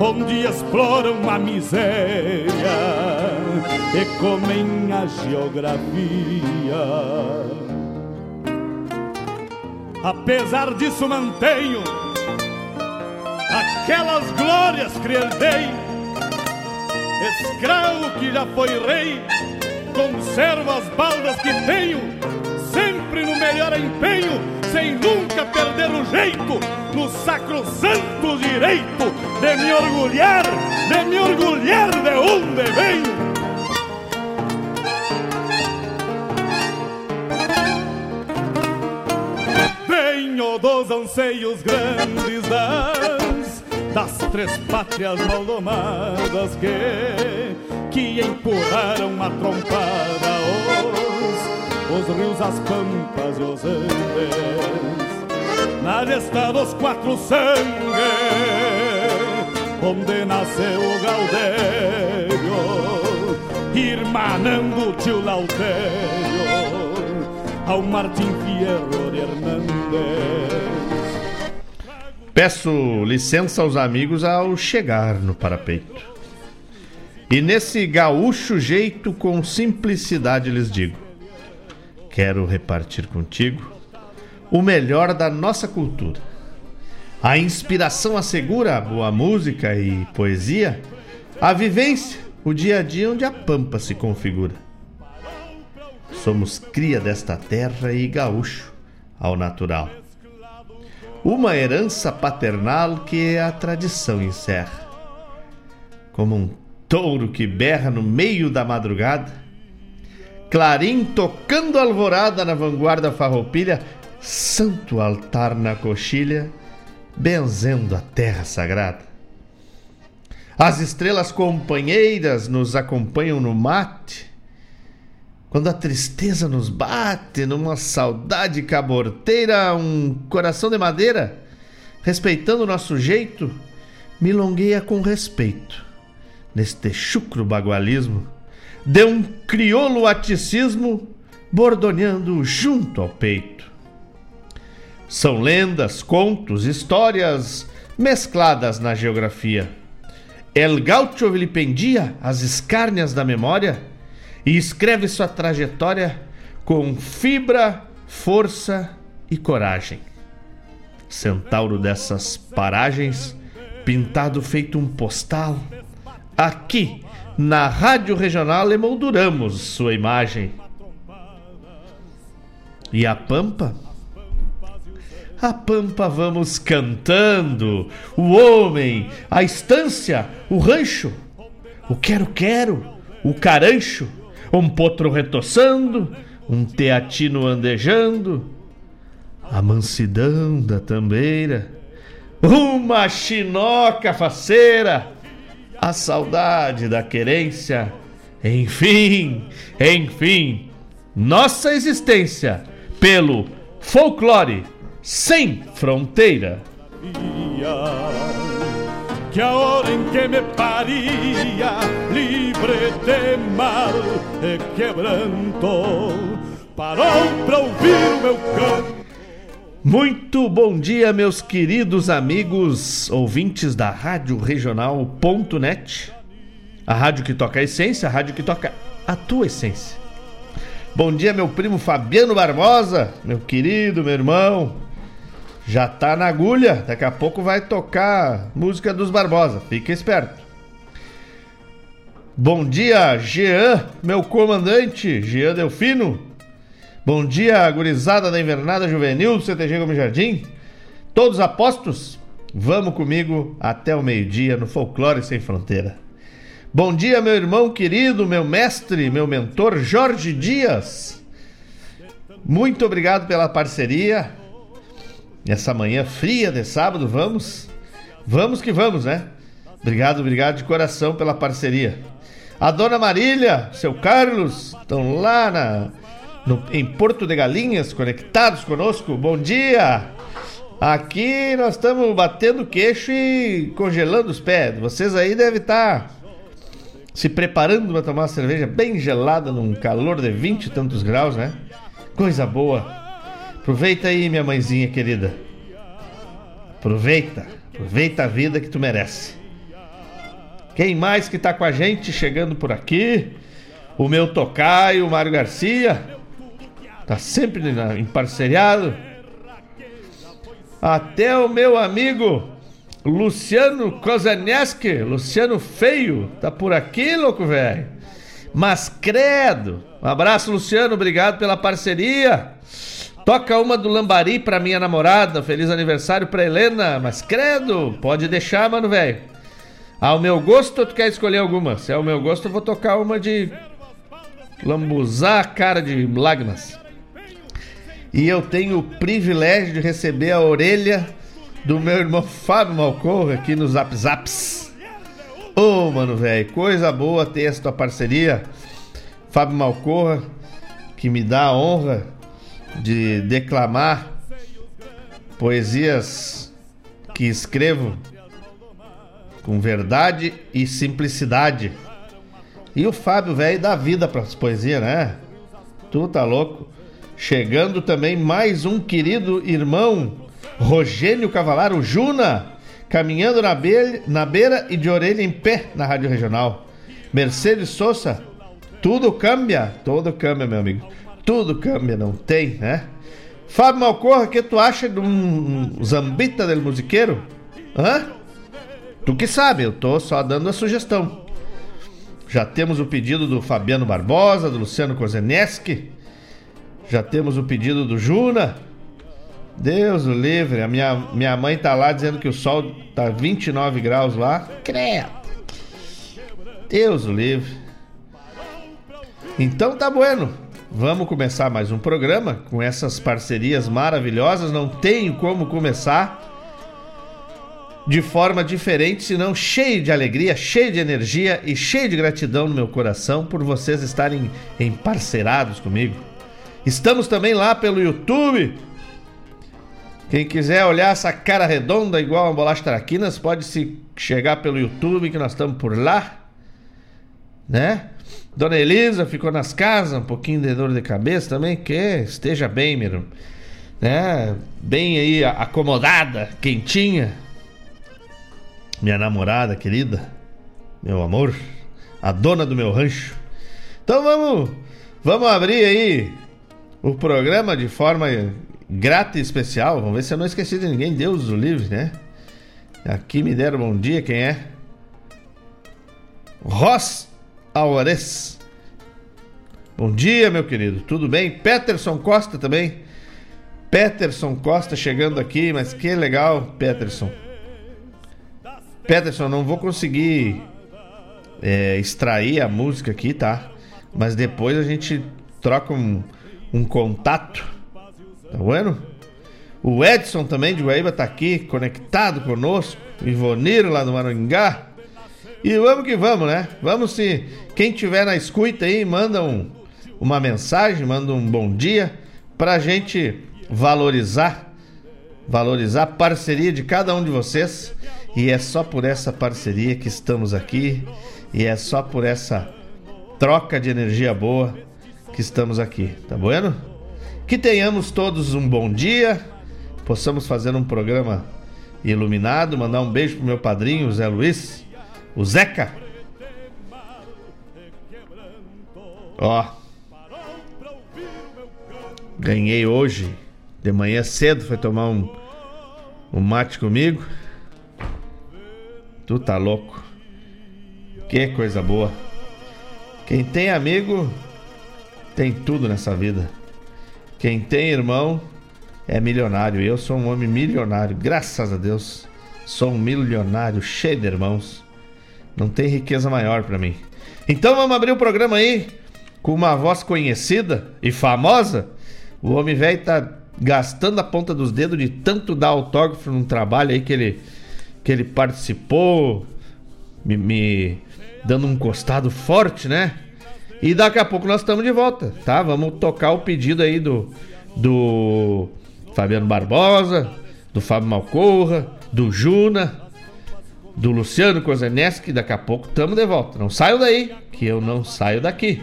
onde exploram a miséria e comem a geografia. Apesar disso, mantenho aquelas glórias que herdei. Escravo que já foi rei, conservo as baldas que tenho, sempre no melhor empenho, sem nunca perder o jeito, no sacrosanto direito de me orgulhar, de me orgulhar de onde venho. Venho dos anseios grandes das, das três pátrias maldomadas que, que empurraram a trompada os, os rios, as pampas e os andes na gesta dos quatro sangues, onde nasceu o Gaudério, irmanando o tio Lautério, ao Martim Fierro de Hernández. Peço licença aos amigos ao chegar no parapeito. E nesse gaúcho jeito, com simplicidade, lhes digo: quero repartir contigo o melhor da nossa cultura. A inspiração assegura a boa música e poesia, a vivência, o dia a dia onde a pampa se configura. Somos cria desta terra e gaúcho ao natural. Uma herança paternal que a tradição encerra. Como um touro que berra no meio da madrugada, clarim tocando alvorada na vanguarda farroupilha, santo altar na coxilha, benzendo a terra sagrada. As estrelas companheiras nos acompanham no mate. Quando a tristeza nos bate numa saudade caborteira, um coração de madeira, respeitando o nosso jeito, milongueia com respeito. Neste chucro bagualismo, de um crioulo aticismo, bordoneando junto ao peito. São lendas, contos, histórias mescladas na geografia. El gaucho vilipendia as escárnias da memória e escreve sua trajetória com fibra, força e coragem. Centauro dessas paragens, pintado feito um postal, aqui na Rádio Regional emolduramos sua imagem. E a Pampa? A Pampa vamos cantando, o homem, a estância, o rancho, o quero-quero, o carancho, um potro retoçando, um teatino andejando, a mansidão da tambeira, uma chinoca faceira, a saudade da querência, enfim, enfim, nossa existência pelo folclore sem fronteira. Que a hora em que me paria, livre de mal e quebranto, parou para ouvir o meu canto. Muito bom dia, meus queridos amigos ouvintes da Rádio Regional.net, a rádio que toca a essência, a rádio que toca a tua essência. Bom dia, meu primo Fabiano Barbosa, meu querido, meu irmão. Já tá na agulha, daqui a pouco vai tocar música dos Barbosa, fica esperto. Bom dia, Jean, meu comandante, Jean Delfino. Bom dia, gurizada da invernada juvenil do CTG Gomes Jardim. Todos apostos? Vamos comigo até o meio-dia no Folclore Sem Fronteira. Bom dia, meu irmão querido, meu mestre, meu mentor Jorge Dias. Muito obrigado pela parceria. Essa manhã fria de sábado, vamos? Vamos que vamos, né? Obrigado, obrigado de coração pela parceria. A dona Marília, seu Carlos, estão lá na, no, em Porto de Galinhas, conectados conosco. Bom dia! Aqui nós estamos batendo queixo e congelando os pés. Vocês aí devem estar tá se preparando para tomar uma cerveja bem gelada num calor de 20 e tantos graus, né? Coisa boa. Aproveita aí, minha mãezinha querida. Aproveita, aproveita a vida que tu merece. Quem mais que tá com a gente chegando por aqui? O meu tocaio, o Mário Garcia. Tá sempre em parceriado. Até o meu amigo Luciano Kozaneski, Luciano Feio, tá por aqui, louco velho. Mas credo. Um abraço, Luciano, obrigado pela parceria. Toca uma do Lambari pra minha namorada. Feliz aniversário pra Helena. Mas credo, pode deixar, mano, velho. Ao meu gosto, tu quer escolher alguma? Se é o meu gosto, eu vou tocar uma de lambuzar a cara de lágrimas. E eu tenho o privilégio de receber a orelha do meu irmão Fábio Malcorra aqui nos Zap Zaps. Ô, oh, mano, velho, coisa boa ter essa tua parceria. Fábio Malcorra, que me dá a honra de declamar poesias que escrevo com verdade e simplicidade. E o Fábio, velho, dá vida para as poesias, né? Tu tá louco? Chegando também mais um querido irmão Rogênio Cavalaro Juna, caminhando na, beira, na beira e de orelha em pé na Rádio Regional. Mercedes Souza, tudo cambia, tudo cambia, meu amigo. Tudo cambia, não tem, né? Fábio Malcorra, o que tu acha de um Zambita del Musiqueiro? Hã? Tu que sabe, eu tô só dando a sugestão. Já temos o pedido do Fabiano Barbosa, do Luciano Kozeneski. Já temos o pedido do Juna. Deus o livre. A minha, minha mãe tá lá dizendo que o sol tá 29 graus lá. Credo. Deus o livre. Então tá bueno. Vamos começar mais um programa com essas parcerias maravilhosas. Não tenho como começar de forma diferente, senão cheio de alegria, cheio de energia e cheio de gratidão no meu coração por vocês estarem emparcerados comigo. Estamos também lá pelo YouTube quem quiser olhar essa cara redonda igual a bolacha traquinas, pode se chegar pelo YouTube que nós estamos por lá, né? Dona Elisa ficou nas casas, um pouquinho de dor de cabeça também, que esteja bem, meu, né? Bem aí acomodada, quentinha. minha namorada querida, meu amor, a dona do meu rancho. Então vamos, vamos abrir aí o programa de forma grata e especial. Vamos ver se eu não esqueci de ninguém. Deus o livre, né? Aqui me deram bom dia, quem é? Ross Aures. Bom dia, meu querido. Tudo bem? Peterson Costa também. Peterson Costa chegando aqui, mas que legal, Peterson. Peterson, não vou conseguir é, extrair a música aqui, tá? Mas depois a gente troca um, um contato. Tá vendo? O Edson também de Guaíba tá aqui, conectado conosco. O Ivonir lá do Maringá. E vamos que vamos, né? Vamos se. Quem tiver na escuta aí, manda um, uma mensagem, manda um bom dia pra gente valorizar, valorizar a parceria de cada um de vocês. E é só por essa parceria que estamos aqui. E é só por essa troca de energia boa que estamos aqui, tá bueno? Que tenhamos todos um bom dia, possamos fazer um programa iluminado, mandar um beijo pro meu padrinho, Zé Luiz, o Zeca. Ó. Ganhei hoje, de manhã cedo, foi tomar um, um mate comigo. Tu tá louco. Que coisa boa. Quem tem amigo tem tudo nessa vida. Quem tem irmão é milionário. Eu sou um homem milionário, graças a Deus. Sou um milionário cheio de irmãos. Não tem riqueza maior para mim. Então vamos abrir o programa aí com uma voz conhecida e famosa. O homem velho tá gastando a ponta dos dedos de tanto dar autógrafo num trabalho aí que ele que ele participou, me, me dando um costado forte, né? E daqui a pouco nós estamos de volta, tá? Vamos tocar o pedido aí do, do Fabiano Barbosa, do Fábio Malcorra, do Juna, do Luciano Kozeneski. Daqui a pouco estamos de volta. Não saio daí, que eu não saio daqui.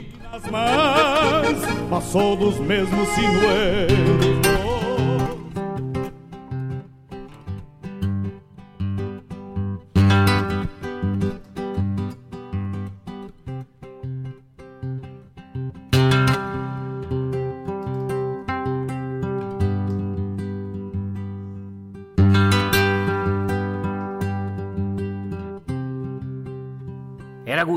Mas passou dos mesmos sinuelos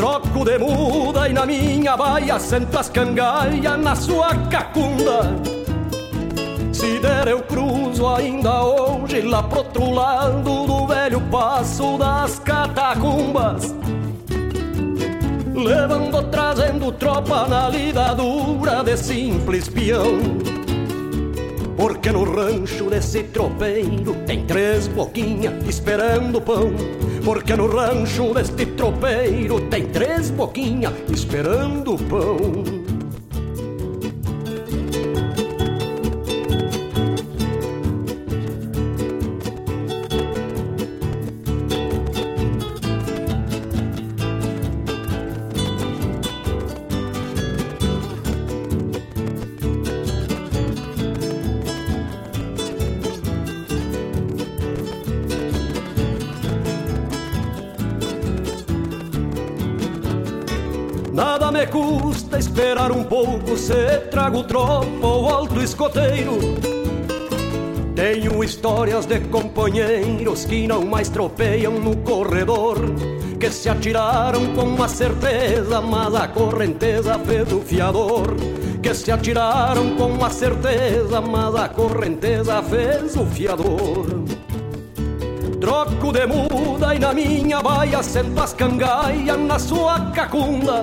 Troco de muda e na minha baia sento as na sua cacunda. Se der eu cruzo ainda hoje lá pro outro lado do velho passo das catacumbas. Levando, trazendo tropa na lida dura de simples peão. Porque no rancho desse tropeiro tem três boquinhas esperando pão porque no rancho deste tropeiro tem três boquinhas esperando pão. Esperar um pouco se trago tropa ou alto escoteiro. Tenho histórias de companheiros que não mais tropeiam no corredor, que se atiraram com uma certeza, mas a correnteza fez o fiador. Que se atiraram com uma certeza, mas a correnteza fez o fiador. Troco de muda e na minha baia sento as na sua cacunda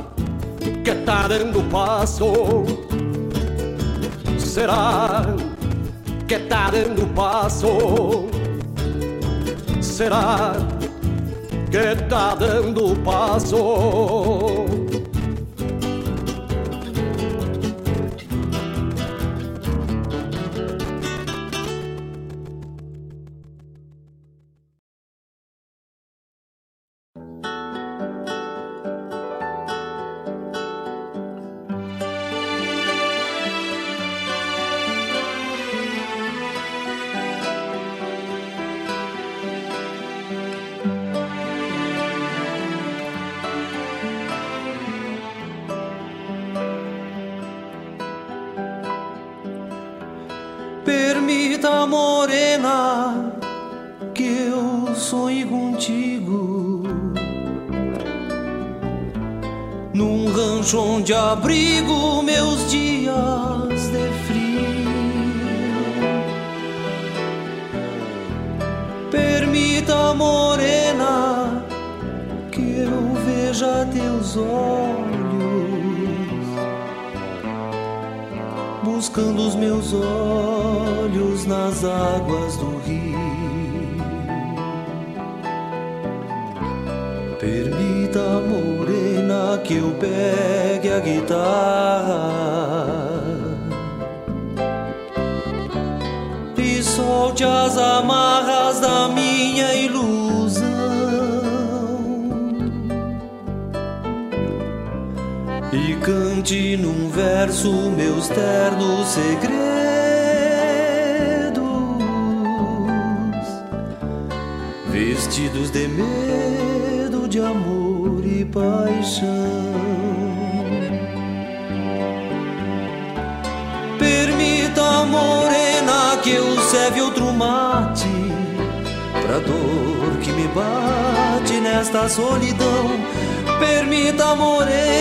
que tá dando passo? Será que tá dando passo? Será que tá dando passo? Verso meus ternos segredos, vestidos de medo, de amor e paixão. morena que eu serve outro mate Pra dor que me bate nesta solidão Permita, morena,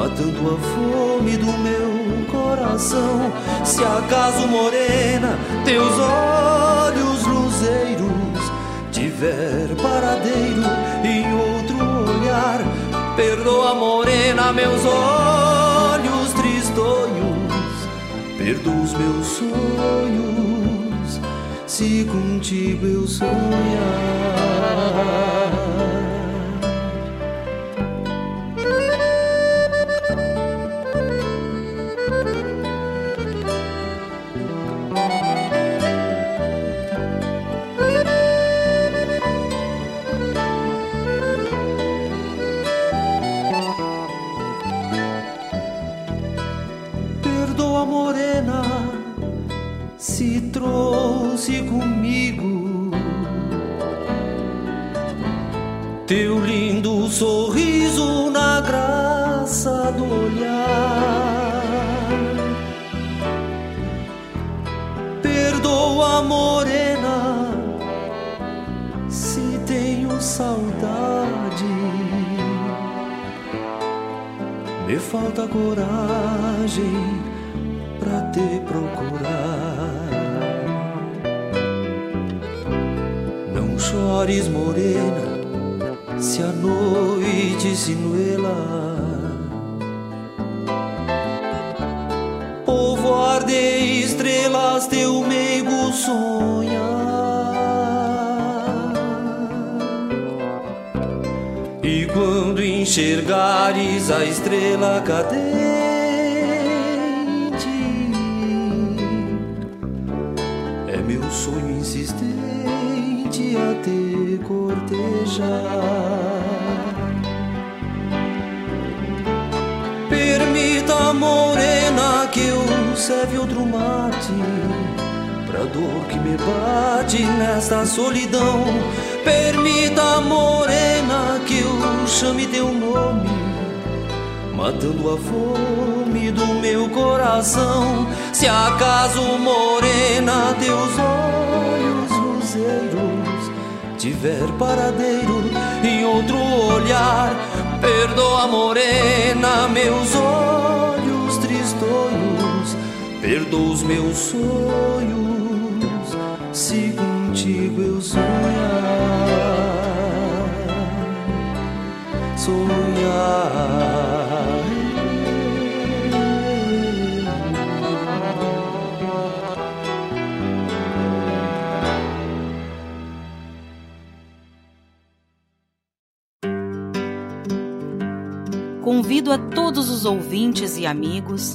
Matando a fome do meu coração Se acaso, morena, teus olhos luzeiros Tiver paradeiro em outro olhar Perdoa, morena, meus olhos perdo os meus sonhos se contigo eu sonhar. Comigo teu lindo sorriso na graça do olhar. Perdoa, morena, se tenho saudade. Me falta coragem pra te procurar. Chores, morena, se a noite se nuela. Povoar de estrelas, teu meigo sonha. E quando enxergares a estrela cadente, serve outro mate pra dor que me bate nesta solidão. Permita, morena, que eu chame teu matando a fome do meu coração. Se acaso morena teus olhos luzeiros tiver paradeiro em outro olhar, perdoa morena meus olhos perdoa os meus sonhos, se contigo eu sonhar sonhar. Convido a todos os ouvintes e amigos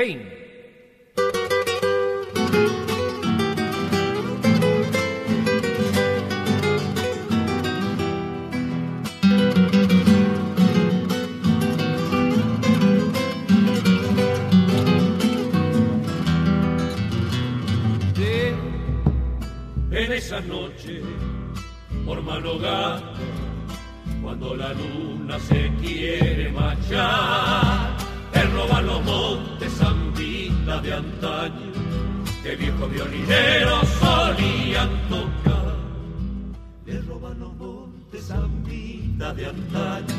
En esa noche, por mano cuando la luna se quiere marchar roban los montes zambita de antaño, que viejos violineros solían tocar. Le roban los montes zambita de antaño,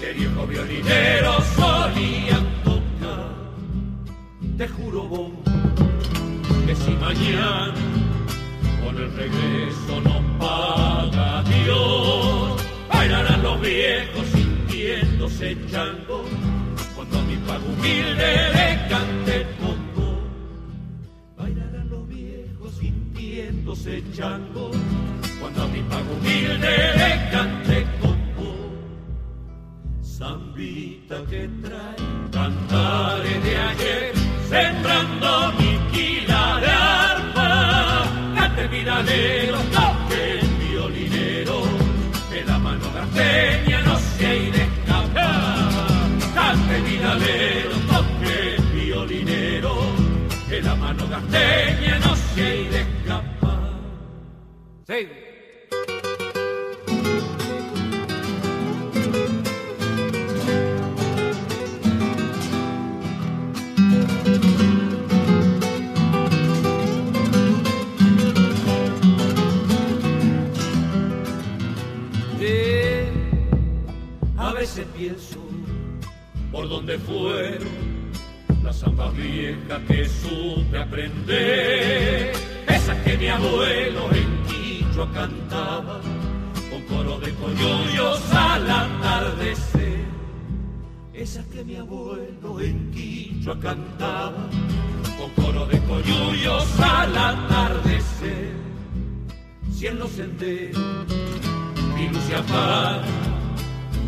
que viejos violineros solían tocar. Te juro vos que si mañana con el regreso no paga Dios. Bailarán los viejos sintiéndose chango, humilde le cante congo. Bailarán los viejos sintiéndose chango, cuando a mi pago humilde le cante congo. Zambita que trae cantares de ayer, sembrando mi quila de arpa, cante miradero, toque el violinero, que la mano garteña pienso por dónde fueron viejas que supe aprender, esas que mi abuelo en Quichua cantaba con coro de coyullos al atardecer, esas que mi abuelo en Quichua cantaba con coro de coyullos al atardecer, si en los senderos mi luz se apaga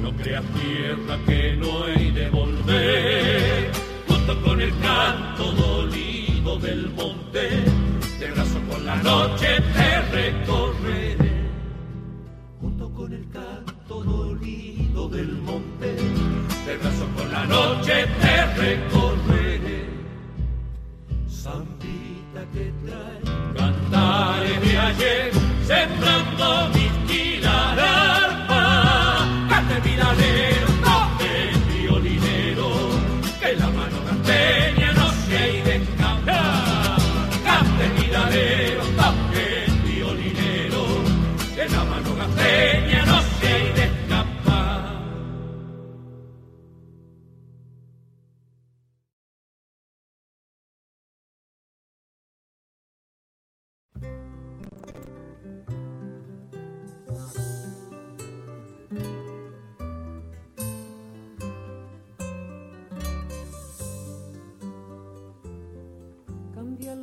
no creas tierra que no he de volver, junto con el canto dolido del monte, de brazo con la noche te recorreré, junto con el canto dolido del monte, de brazo con la noche te recorreré. Zambita que trae cantares de ayer, sembrando mi quila de arpa, cante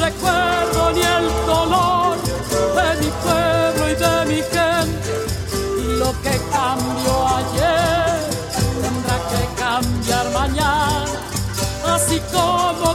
recuerdo ni el dolor de mi pueblo y de mi gente. Lo que cambió ayer tendrá que cambiar mañana, así como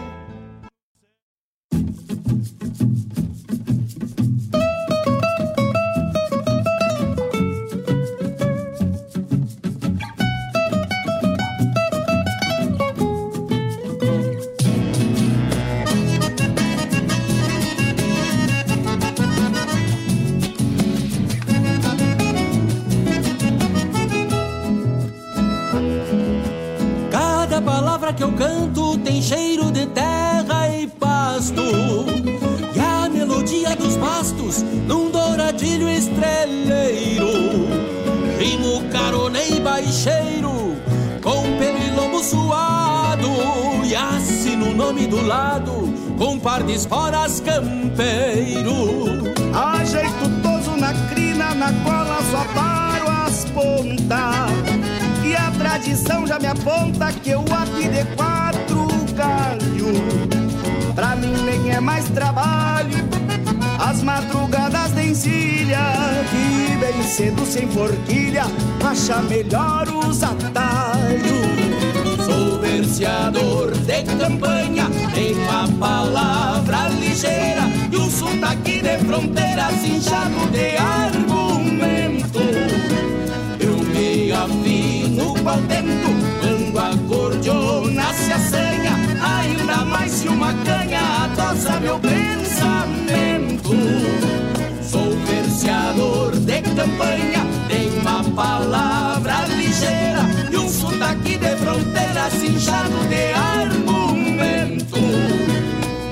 Do lado com par de esporas campeiro. Ajeito toso na crina, na cola só paro as pontas. E a tradição já me aponta que eu aqui de quatro galho Pra mim nem é mais trabalho As madrugadas de encilha. Que bem cedo sem forquilha Acha melhor os atalhos Verseador de campanha Tenho a palavra ligeira E o sotaque de fronteira Cinchado de argumento. Eu me afio no qual tento Quando a cordiona se assanha Ainda mais se uma canha adoça meu pensamento. Sou verseador de campanha Tenho uma palavra ligeira E um sotaque de Cinchado de argumento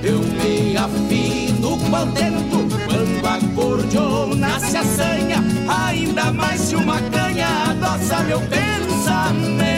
Eu me afino qual tento Quando a cordiona se assanha Ainda mais se uma canha adoça meu pensamento.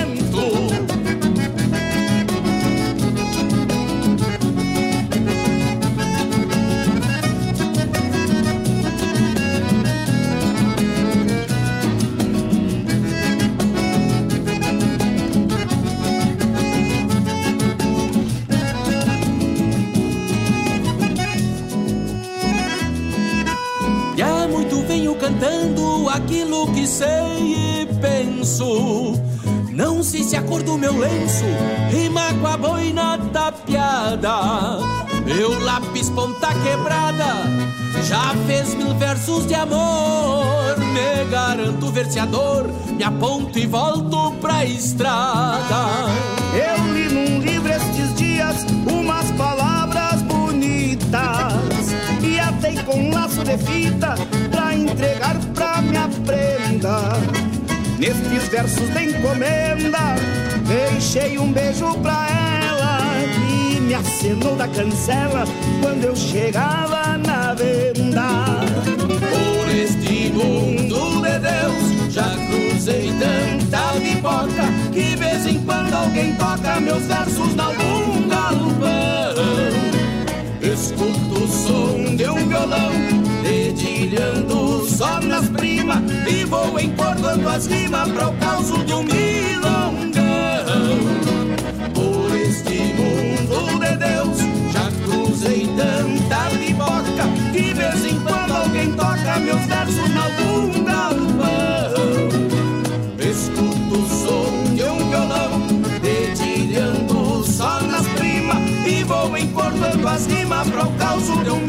Cantando aquilo que sei e penso não sei se a cor do meu lenço rima com a boina tapeada. Meu lápis ponta quebrada já fez mil versos de amor. Me garanto verseador, me aponto e volto pra estrada. Eu li num livro estes dias umas palavras bonitas e atei com um laço de fita entregar pra minha prenda. Nestes versos de encomenda, deixei um beijo pra ela e me acenou da cancela quando eu chegava na venda. Por este mundo de Deus, já cruzei tanta pipoca que vez em quando alguém toca meus versos na algum galpão. Escuto o som de um violão dedilhando primas E vou encordando as rimas para o caos de um milongão. Por este mundo de Deus já cruzei tanta pipoca Que vez em quando alguém toca meus versos na galpão Escuto o som de um violão dedilhando só nas primas E vou encordando as rimas para o caos de um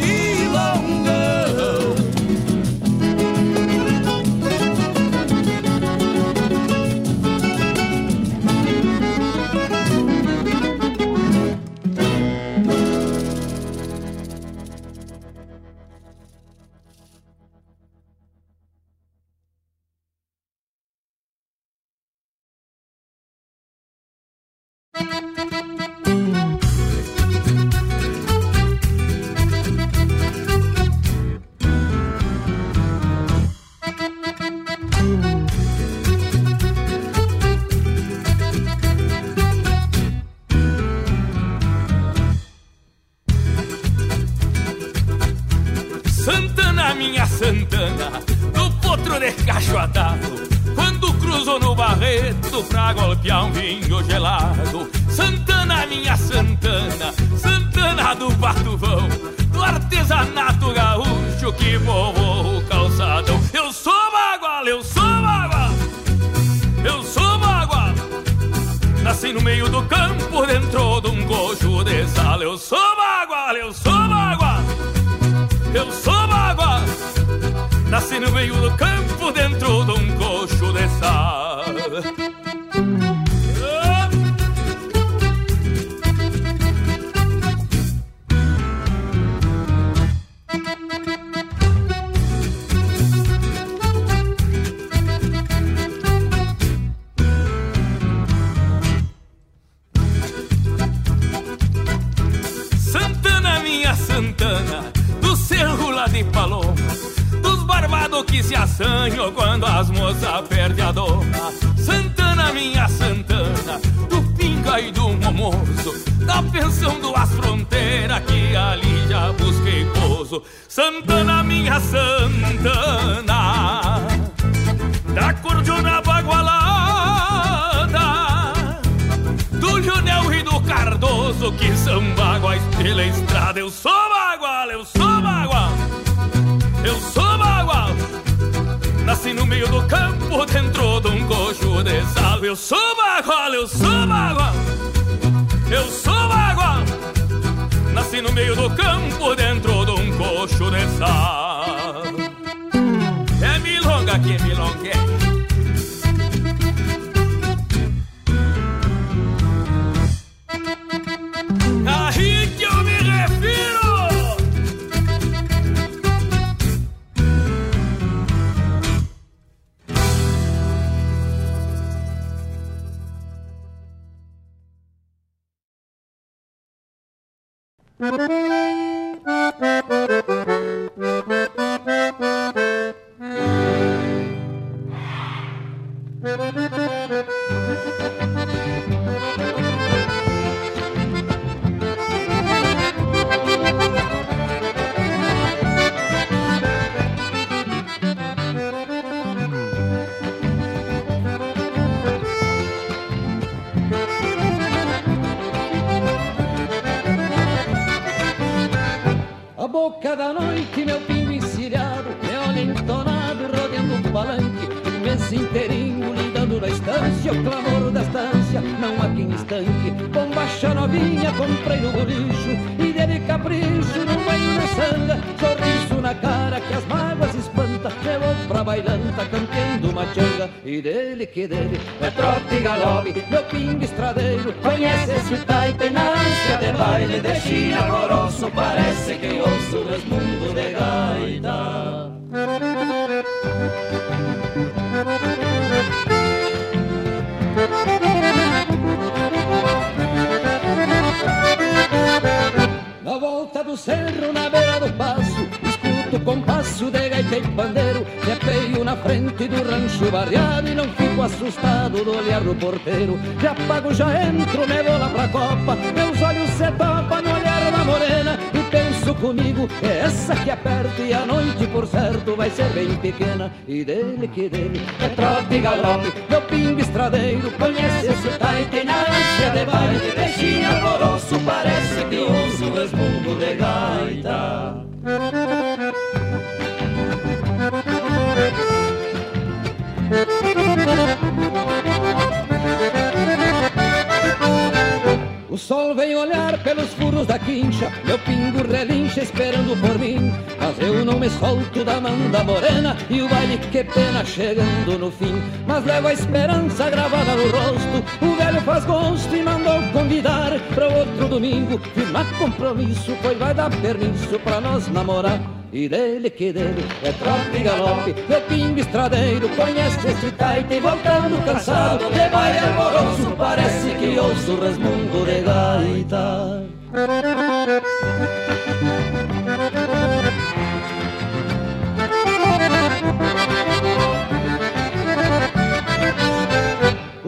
boca da noite, meu pingo encilhado, olho entonado, rodeando o palanque, o mês inteirinho lidando na estância, o clamor da estância, não há quem estanque. Bombacha novinha, comprei no bolicho, e dele capricho, no meio da sanga, sorriso na cara que as mágoas espanta, levou pra bailanta, campeando uma changa, e dele que dele, é trote e galope, meu pingo estradeiro, conhece esse taipe na ânsia de baile de China, parece que ouço o resmungo de gaita. Na volta do cerro, na beira do passo, escuto o compasso de gaita e pandeiro. Frente do rancho barreado e não fico assustado do olhar do porteiro. Já pago, já entro, me vou lá pra copa, meus olhos se topam no olhar da morena e penso comigo, é essa que aperta e a noite, por certo, vai ser bem pequena. E dele que dele é trote e galope, meu pingo estradeiro, conhece esse taite na ânsia de baile, beijinho alvoroço, parece que ouço o resmungo de gaita. Sol vem olhar pelos furos da quincha, meu pingo relincha esperando por mim. Mas eu não me solto da mão da morena e o baile que pena chegando no fim. Mas levo a esperança gravada no rosto, o velho faz gosto e mandou convidar para outro domingo. Firmar compromisso, pois vai dar permisso pra nós namorar. E dele que dele é trote e galope Meu pingo estradeiro conhece esse taite Voltando cansado de baile amoroso Parece que ouço o resmungo de gaita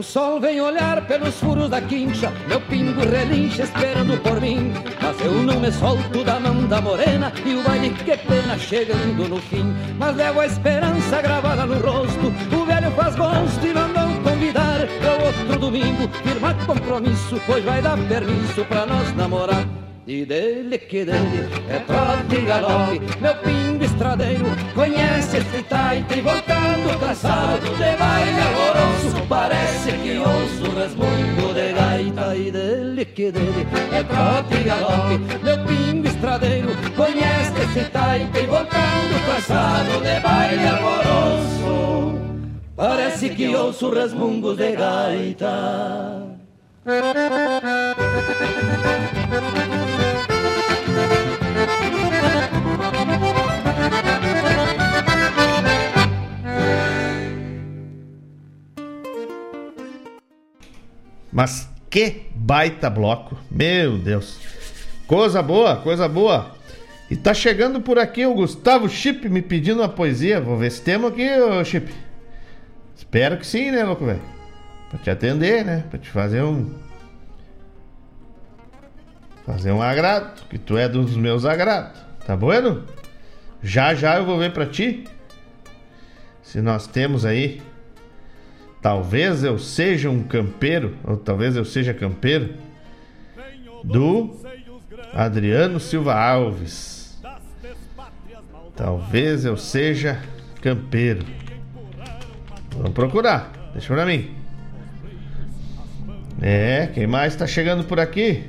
sol vem olhar pelos furos da quincha, meu pingo relincha esperando por mim. Mas eu não me solto da mão da morena e o baile que pena chegando no fim. Mas levo a esperança gravada no rosto, o velho faz gosto e mandou convidar para outro domingo. Firmar compromisso, pois vai dar permisso pra nós namorar. E dele que dele é trote e galope Meu pingo estradeiro conhece esse taite Voltando cansado de baile amoroso Parece que ouço resmungo de gaita E dele que dele é trote e galope. Meu pingo estradeiro conhece esse taite Voltando cansado de baile amoroso Parece que ouço o resmungo de gaita Mas que baita bloco. Meu Deus. Coisa boa, coisa boa. E tá chegando por aqui o Gustavo Chip me pedindo uma poesia. Vou ver se temos aqui, ô Chip. Espero que sim, né, louco velho? Pra te atender, né? Pra te fazer um. Fazer um agrado, que tu é dos meus agrados. Tá bueno? Já já eu vou ver pra ti. Se nós temos aí. Talvez eu seja um campeiro, ou talvez eu seja campeiro. Do Adriano Silva Alves. Talvez eu seja campeiro. Vamos procurar. Deixa pra mim. É, quem mais tá chegando por aqui?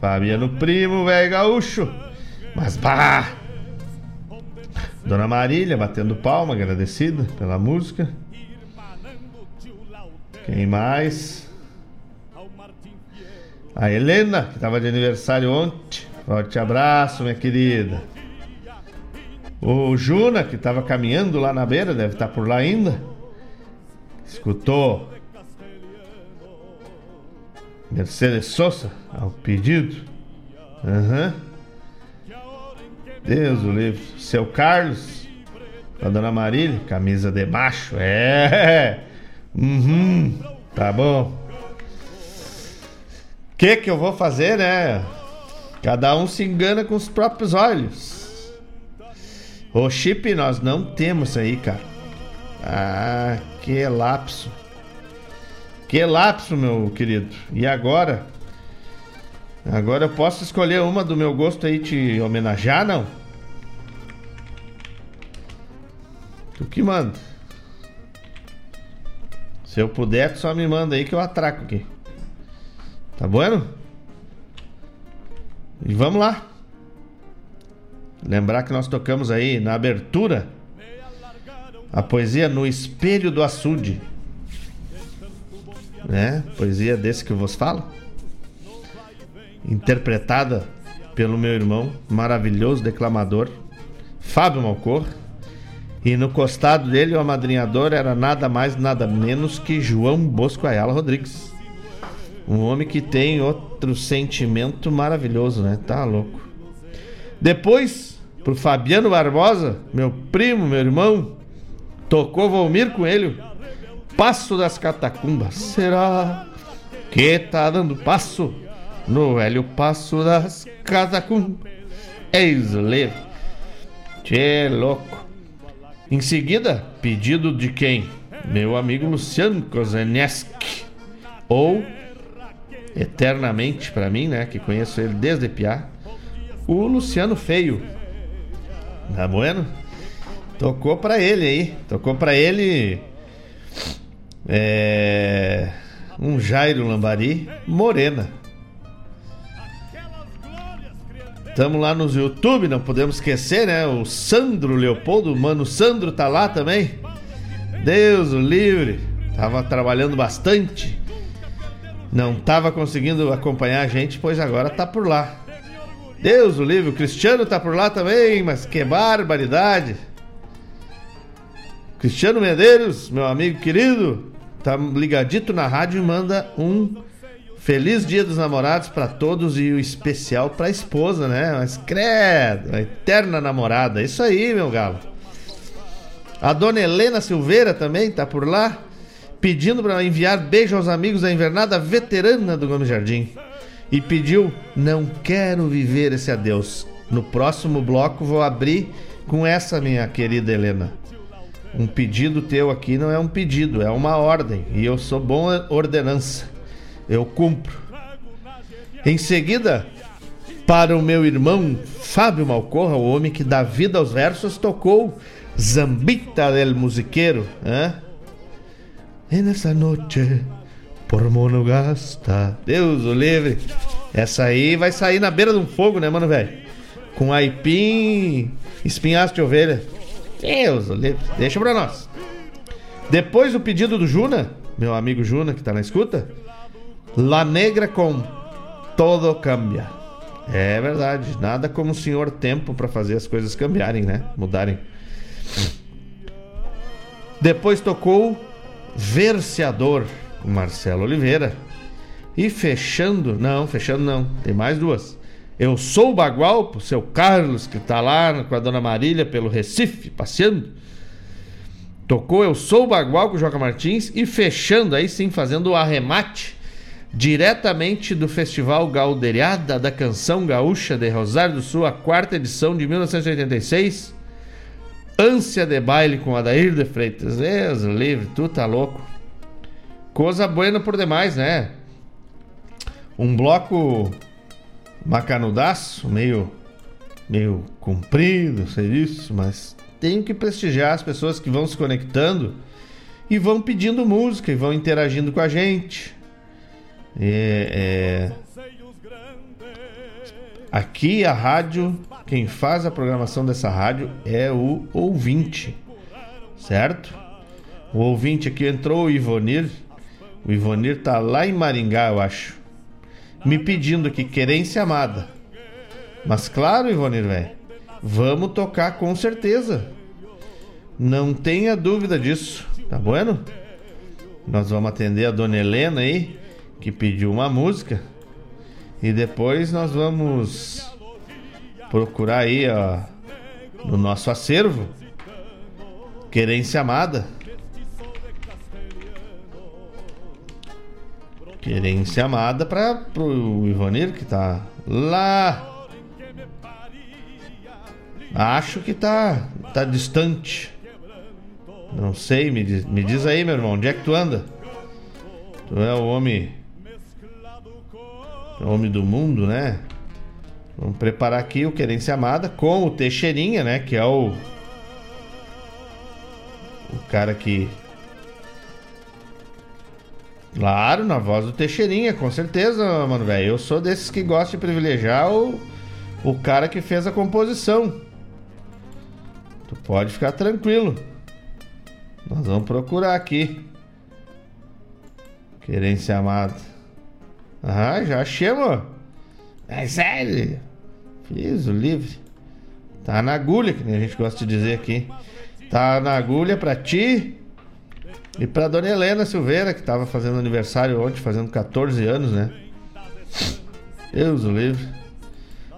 Fabiano Primo, velho gaúcho. Mas bah! Dona Marília batendo palma, agradecida pela música. Quem mais? A Helena, que estava de aniversário ontem. Forte abraço, minha querida. O Juna, que estava caminhando lá na beira, deve estar por lá ainda. Escutou Mercedes Sosa ao pedido. Aham. Uhum. Deus o livre. Seu Carlos, a dona Marília, camisa de. É. Uhum. Tá bom. O que que eu vou fazer, né? Cada um se engana com os próprios olhos. O chip nós não temos aí, cara. Ah, que lapso. Que lapso, meu querido. E agora? Agora eu posso escolher uma do meu gosto aí te homenagear, não? Tu que manda. Se eu puder, só me manda aí que eu atraco aqui. Tá bueno? E vamos lá. Lembrar que nós tocamos aí na abertura a poesia No Espelho do Açude. Né? Poesia desse que eu vos falo interpretada pelo meu irmão, maravilhoso declamador, Fábio Malcor. E no costado dele, o amadrinhador era nada mais, nada menos que João Bosco Ayala Rodrigues. Um homem que tem outro sentimento maravilhoso, né? Tá louco. Depois, pro Fabiano Barbosa, meu primo, meu irmão, tocou Volmir com ele. Passo das Catacumbas. Será que tá dando passo? no velho passo das catacumbas. Eis leve. Tchê, louco. Em seguida, pedido de quem? Meu amigo Luciano Kozeneski. Ou, eternamente para mim, né, que conheço ele desde Piá, o Luciano Feio. Tá bueno? Tocou para ele aí. Tocou para ele. É, um Jairo Lambari Morena. Estamos lá no YouTube, não podemos esquecer, né? O Sandro Leopoldo, o mano Sandro tá lá também. Deus o livre. Tava trabalhando bastante. Não tava conseguindo acompanhar a gente, pois agora tá por lá. Deus o livre, o Cristiano tá por lá também, mas que barbaridade. Cristiano Medeiros, meu amigo querido, tá ligadito na rádio e manda um Feliz Dia dos Namorados para todos e o especial para a esposa, né? Mas credo, a eterna namorada. Isso aí, meu galo. A dona Helena Silveira também tá por lá, pedindo para enviar beijo aos amigos da invernada veterana do Gomes Jardim. E pediu: Não quero viver esse adeus. No próximo bloco vou abrir com essa, minha querida Helena. Um pedido teu aqui não é um pedido, é uma ordem. E eu sou bom ordenança eu cumpro. Em seguida, para o meu irmão Fábio Malcorra, o homem que dá vida aos versos, tocou Zambita del Musiqueiro. Hein? E nessa noite, por monogasta, Deus o livre. Essa aí vai sair na beira de um fogo, né, mano, velho? Com aipim, espinhaço de ovelha. Deus o livre. Deixa pra nós. Depois do pedido do Juna, meu amigo Juna, que tá na escuta, La Negra com Todo Cambia. É verdade, nada como o senhor tempo para fazer as coisas cambiarem, né? Mudarem. Depois tocou Verseador com Marcelo Oliveira. E fechando, não, fechando não, tem mais duas. Eu sou o Bagual, pro seu Carlos, que tá lá com a dona Marília pelo Recife, passeando. Tocou Eu Sou o Bagual com o Joca Martins e fechando aí sim, fazendo o arremate diretamente do Festival Galderiada da Canção Gaúcha de Rosário do Sul, a quarta edição de 1986. Ânsia de baile com Adair de Freitas. Deus livre, tu tá louco. Coisa buena por demais, né? Um bloco macanudaço, meio meio comprido, sei disso, mas tenho que prestigiar as pessoas que vão se conectando e vão pedindo música e vão interagindo com a gente. É, é... Aqui a rádio, quem faz a programação dessa rádio é o ouvinte, certo? O ouvinte aqui entrou o Ivonir. O Ivonir tá lá em Maringá, eu acho. Me pedindo aqui querência amada. Mas claro, Ivonir, velho. Vamos tocar com certeza. Não tenha dúvida disso. Tá bueno? Nós vamos atender a dona Helena aí, que pediu uma música. E depois nós vamos procurar aí, ó, no nosso acervo. Querência amada. Querência amada para pro Ivonir que tá lá Acho que tá, tá distante. Não sei, me diz, me diz aí, meu irmão, onde é que tu anda? Tu é o homem. Homem do mundo, né? Vamos preparar aqui o Querência Amada com o Teixeirinha, né? Que é o. O cara que. Claro, na voz do Teixeirinha, com certeza, mano, velho. Eu sou desses que gosta de privilegiar o, o cara que fez a composição. Tu pode ficar tranquilo. Nós vamos procurar aqui. Querência amada. Ah, já achei, amor. É sério. Fiz o livre. Tá na agulha, que a gente gosta de dizer aqui. Tá na agulha pra ti e pra dona Helena Silveira, que tava fazendo aniversário ontem, fazendo 14 anos, né? Deus o livre.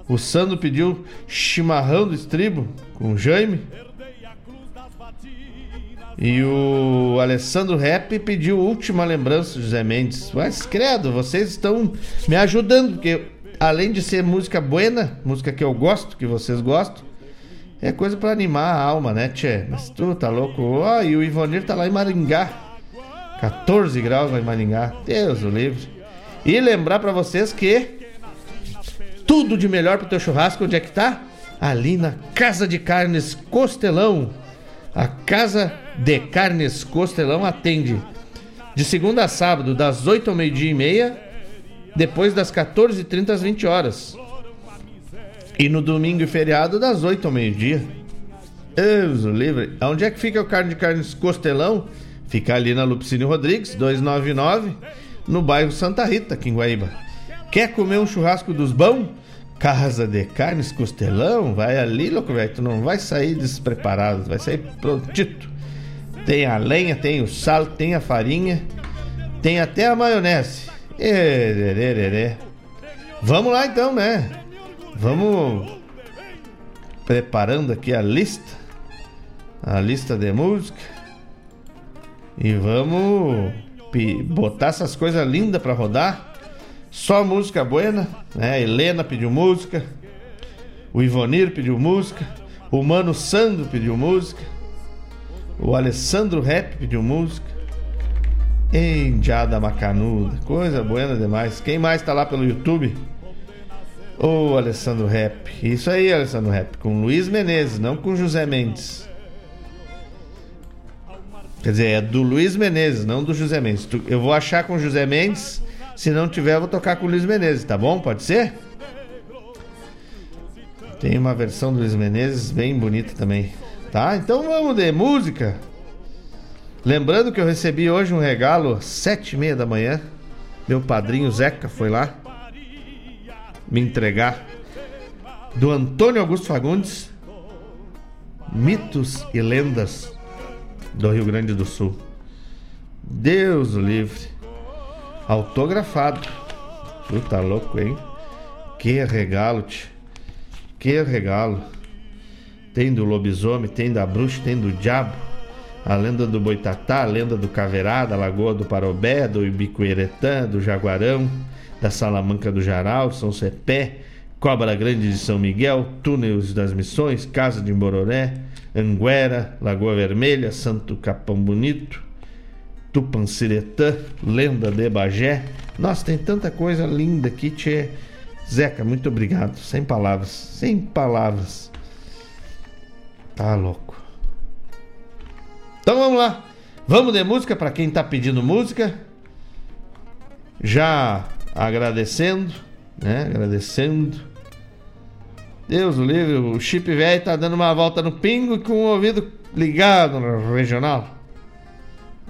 O Sandro pediu chimarrão do estribo com Jaime. E o Alessandro Rap pediu última lembrança José Mendes. Mas credo, vocês estão me ajudando, porque além de ser música buena, música que eu gosto, que vocês gostam, é coisa para animar a alma, né, tchê? Mas tu tá louco? Ó, oh, e o Ivonir tá lá em Maringá. 14 graus lá em Maringá. Deus o livre. E lembrar para vocês que tudo de melhor pro teu churrasco, onde é que tá? Ali na Casa de Carnes Costelão. A Casa de Carnes Costelão atende de segunda a sábado, das 8 ao meio-dia e meia, depois das 14h30 às 20 horas. E no domingo e feriado, das 8 ao meio-dia. Deus o livre. Onde é que fica o Carne de Carnes Costelão? Fica ali na Lupicínio Rodrigues, 299, no bairro Santa Rita, aqui em Guaíba. Quer comer um churrasco dos bons? Casa de Carnes Costelão? Vai ali, louco, velho. Tu não vai sair despreparado, vai sair prontito. Tem a lenha, tem o sal, tem a farinha, tem até a maionese. Vamos lá então, né? Vamos preparando aqui a lista, a lista de música e vamos botar essas coisas lindas para rodar. Só música buena, né? Helena pediu música, o Ivonir pediu música, o Mano Sandro pediu música, o Alessandro Rap pediu música. Endiada Macanuda, coisa buena demais. Quem mais tá lá pelo YouTube? O Alessandro Rap. Isso aí, Alessandro Rap. Com Luiz Menezes, não com José Mendes. Quer dizer, é do Luiz Menezes, não do José Mendes. Eu vou achar com José Mendes se não tiver, eu vou tocar com o Luiz Menezes, tá bom? Pode ser? Tem uma versão do Luiz Menezes bem bonita também. Tá? Então vamos de música. Lembrando que eu recebi hoje um regalo às sete e meia da manhã. Meu padrinho Zeca foi lá me entregar do Antônio Augusto Fagundes Mitos e Lendas do Rio Grande do Sul. Deus o livre autografado. Tu tá louco, hein? Que regalo, tio. Que regalo. Tem do lobisomem, tem da bruxa, tem do diabo. A lenda do Boitatá, a lenda do Caverá, da Lagoa do Parobé, do Ibicueretã, do Jaguarão, da Salamanca do Jaral, São Cepé, Cobra Grande de São Miguel, Túneis das Missões, Casa de Mororé, Anguera, Lagoa Vermelha, Santo Capão Bonito, Tupanciretã, Lenda de Bagé. Nossa, tem tanta coisa linda aqui, tchê. Zeca, muito obrigado. Sem palavras, sem palavras. Tá louco. Então vamos lá. Vamos de música para quem tá pedindo música. Já agradecendo, né? Agradecendo. Deus o livre, o chip velho tá dando uma volta no pingo com o ouvido ligado no regional.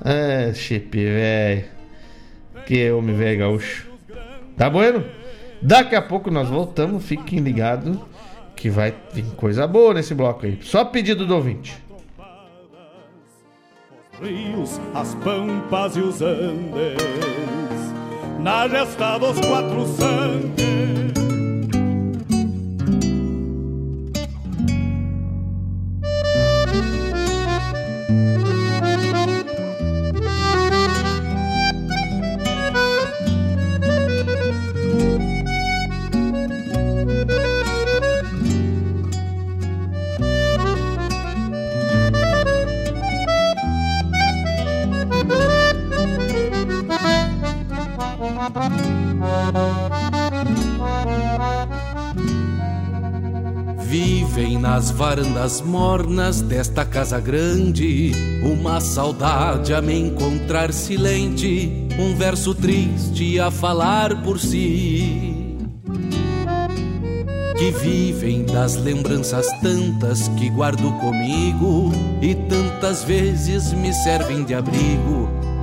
É, chip velho. Que homem velho gaúcho. Tá bueno? Daqui a pouco nós voltamos, fiquem ligados que vai vir coisa boa nesse bloco aí. Só pedido do ouvinte. Rios, as pampas e os andes, na gesta dos quatro sangues. Vivem nas varandas mornas desta casa grande. Uma saudade a me encontrar silente, um verso triste a falar por si. Que vivem das lembranças tantas que guardo comigo. E tantas vezes me servem de abrigo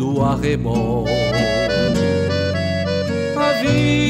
do arrebol. A vida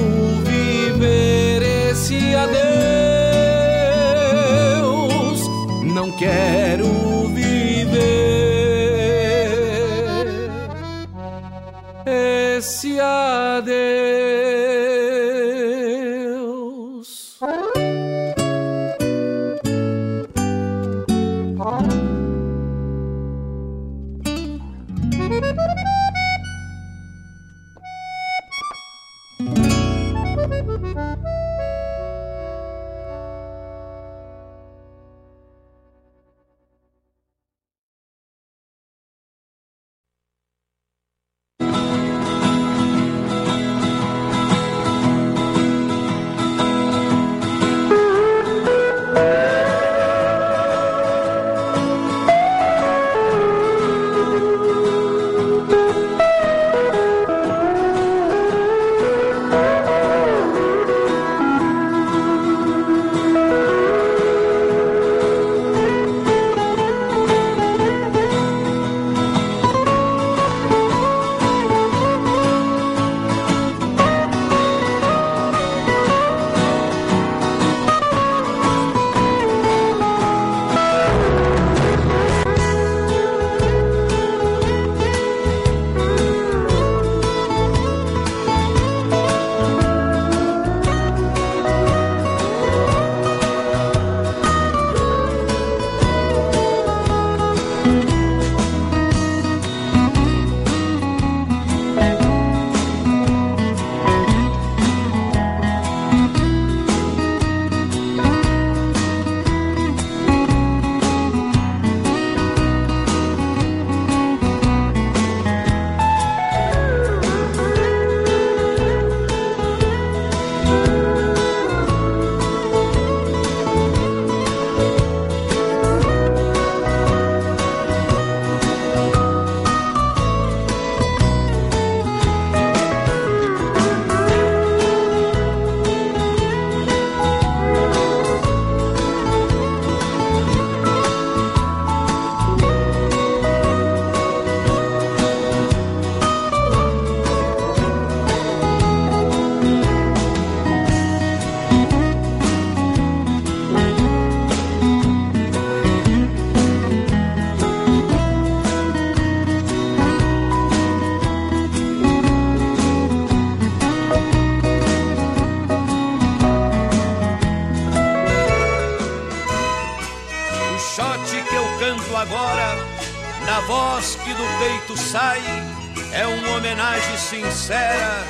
sincera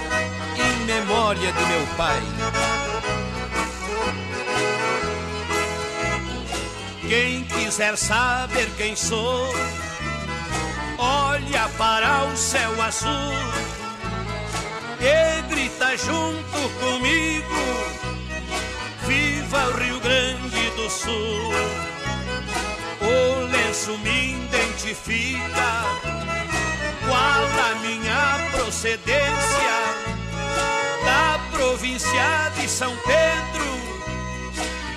em memória de meu pai. Quem quiser saber quem sou, olha para o céu azul e grita junto comigo: Viva o Rio Grande do Sul! O lenço me identifica, procedência da província de São Pedro,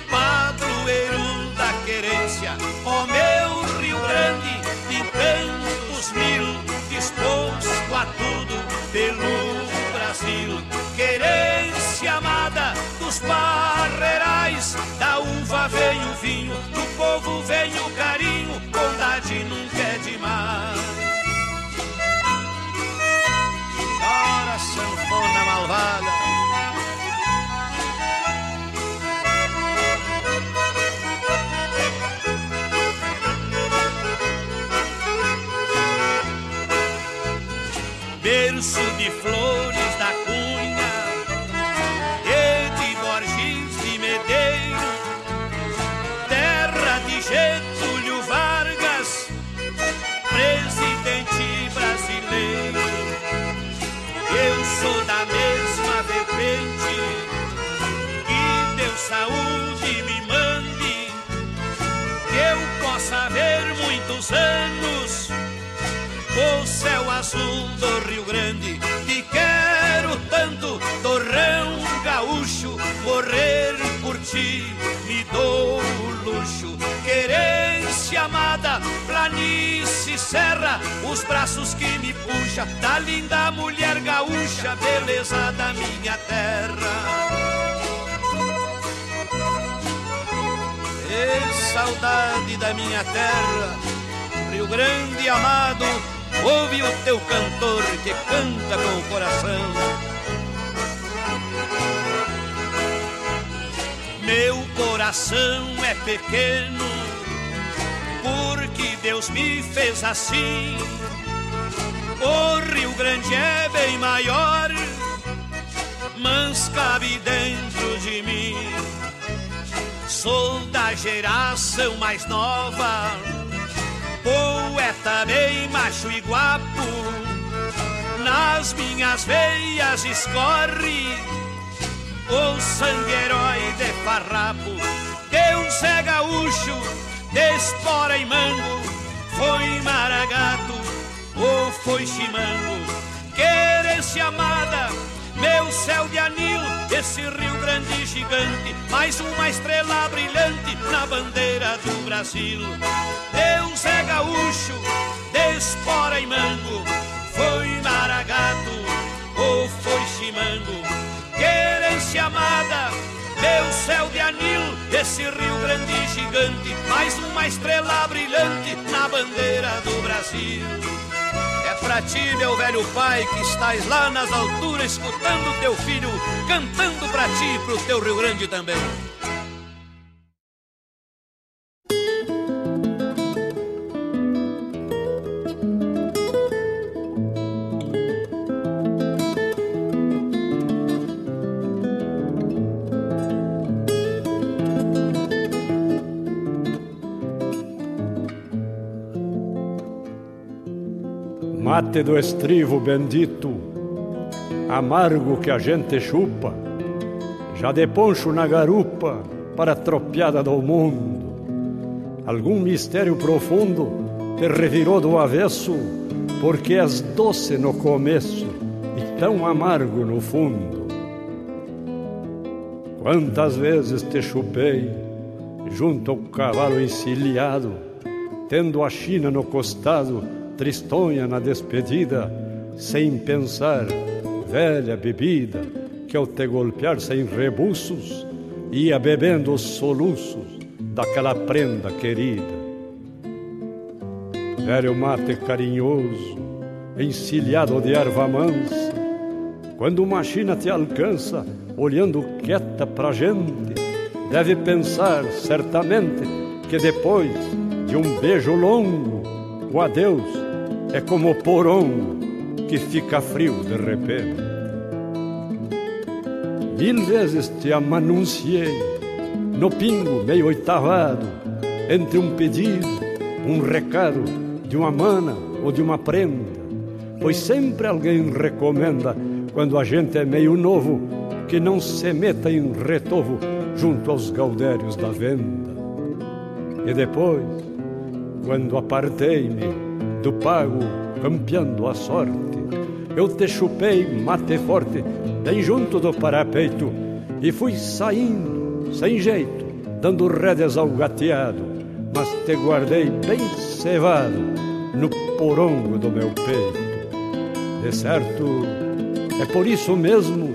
padroeiro da querência. Ó meu Rio Grande, de tantos mil, disposto a tudo pelo Brasil. Querência amada dos barreirais, da uva vem o vinho, do povo vem o carinho, bondade nunca món amb el ball. Muitos anos o céu azul do Rio Grande. Te quero tanto, torrão gaúcho, morrer por ti me dou o luxo. Querência amada planície, serra, os braços que me puxa da linda mulher gaúcha, beleza da minha terra. E saudade da minha terra, Rio Grande amado, ouve o teu cantor que canta com o coração. Meu coração é pequeno, porque Deus me fez assim. O Rio Grande é bem maior, mas cabe dentro de mim. Sou da geração mais nova, poeta bem macho e guapo. Nas minhas veias escorre o sangue herói de farrapo de um Zé gaúcho de espora e mango foi maragato ou foi chimango querência amada meu céu de anil esse Rio Grande gigante mais uma estrela brilhante na bandeira do Brasil de um Zé gaúcho de espora e mango foi maragato ou foi chimango querência amada, meu céu de anil, esse Rio Grande gigante, mais uma estrela brilhante na bandeira do Brasil. É pra ti, meu velho pai, que estás lá nas alturas, escutando teu filho, cantando pra ti e pro teu Rio Grande também. Mate do estrivo bendito, amargo que a gente chupa, já de poncho na garupa para a tropiada do mundo. Algum mistério profundo te revirou do avesso, porque és doce no começo e tão amargo no fundo. Quantas vezes te chupei junto ao cavalo encilhado, tendo a China no costado tristonha na despedida, sem pensar, velha bebida, que ao te golpear sem rebuços, ia bebendo os soluços daquela prenda querida. Velho mate carinhoso, encilhado de erva mansa, quando uma china te alcança, olhando quieta pra gente, deve pensar certamente que depois de um beijo longo, o adeus é como o que fica frio de repente. Mil vezes te amanunciei, no pingo meio oitavado, entre um pedido, um recado de uma mana ou de uma prenda, pois sempre alguém recomenda, quando a gente é meio novo, que não se meta em retovo junto aos gaudérios da venda. E depois, quando apartei-me, do pago, campeando a sorte. Eu te chupei mate forte, bem junto do parapeito, e fui saindo, sem jeito, dando rédeas ao gateado, mas te guardei bem cevado no porongo do meu peito. De certo, é por isso mesmo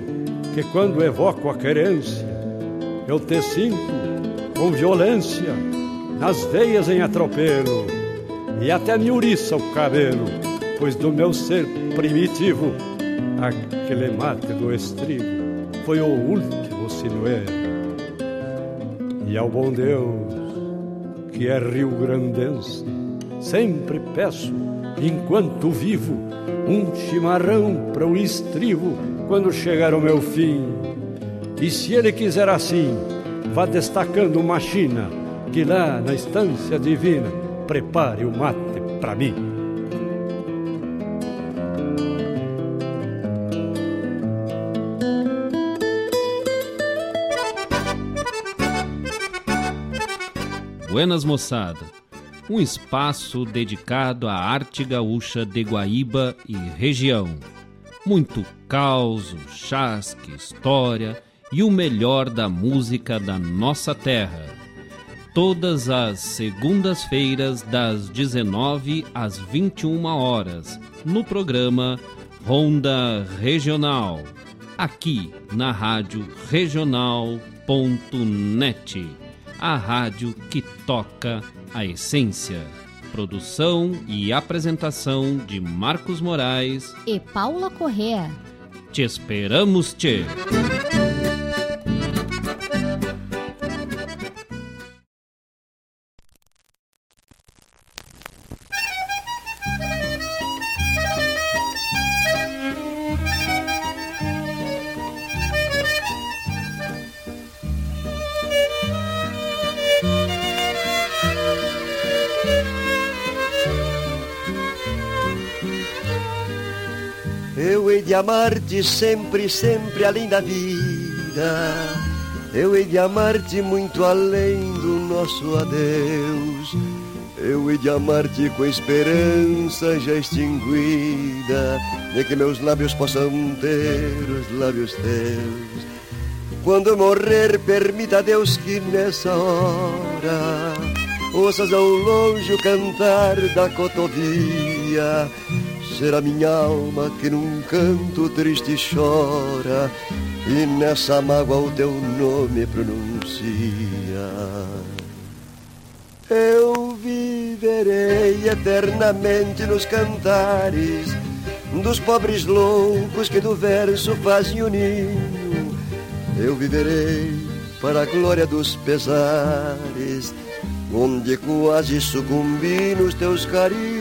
que quando evoco a querência, eu te sinto com violência nas veias em atropelo e até me uriça o cabelo, pois do meu ser primitivo, aquele mate do estribo foi o último sinuelo. E ao bom Deus, que é rio-grandense, sempre peço, enquanto vivo, um chimarrão para o estribo quando chegar o meu fim. E se ele quiser assim, vá destacando uma china que lá na estância divina prepare o mate para mim. Buenas moçada, um espaço dedicado à arte gaúcha de Guaíba e região. Muito caos, chasque, história e o melhor da música da nossa terra todas as segundas-feiras das 19 às 21 horas, no programa Ronda Regional, aqui na Rádio Regional.net, a rádio que toca a essência. Produção e apresentação de Marcos Moraes e Paula Correa. Te esperamos, Tchê! De amar-te sempre, sempre além da vida. Eu hei de amar-te muito além do nosso adeus. Eu hei de amar-te com esperança já extinguida de que meus lábios possam ter os lábios teus. Quando morrer, permita Deus que nessa hora ouças ao longe o cantar da cotovia Será minha alma que num canto triste chora E nessa mágoa o teu nome pronuncia. Eu viverei eternamente nos cantares Dos pobres loucos que do verso fazem o ninho. Eu viverei para a glória dos pesares Onde quase sucumbi nos teus carinhos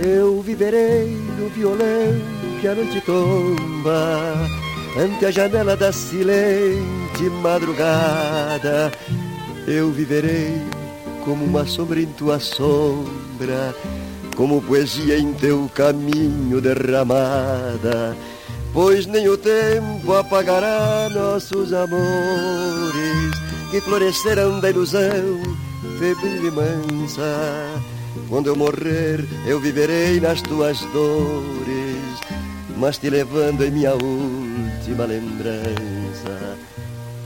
Eu viverei no violão que a noite tomba Ante a janela da silente madrugada. Eu viverei como uma sombra em tua sombra Como poesia em teu caminho derramada. Pois nem o tempo apagará nossos amores Que floresceram da ilusão febril e mansa quando eu morrer, eu viverei nas tuas dores, mas te levando em minha última lembrança.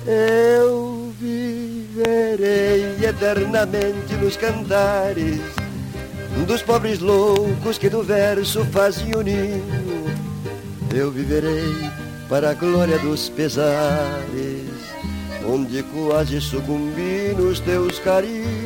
Eu viverei eternamente nos cantares dos pobres loucos que do verso fazem o ninho. Eu viverei para a glória dos pesares, onde quase sucumbi nos teus carinhos.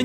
E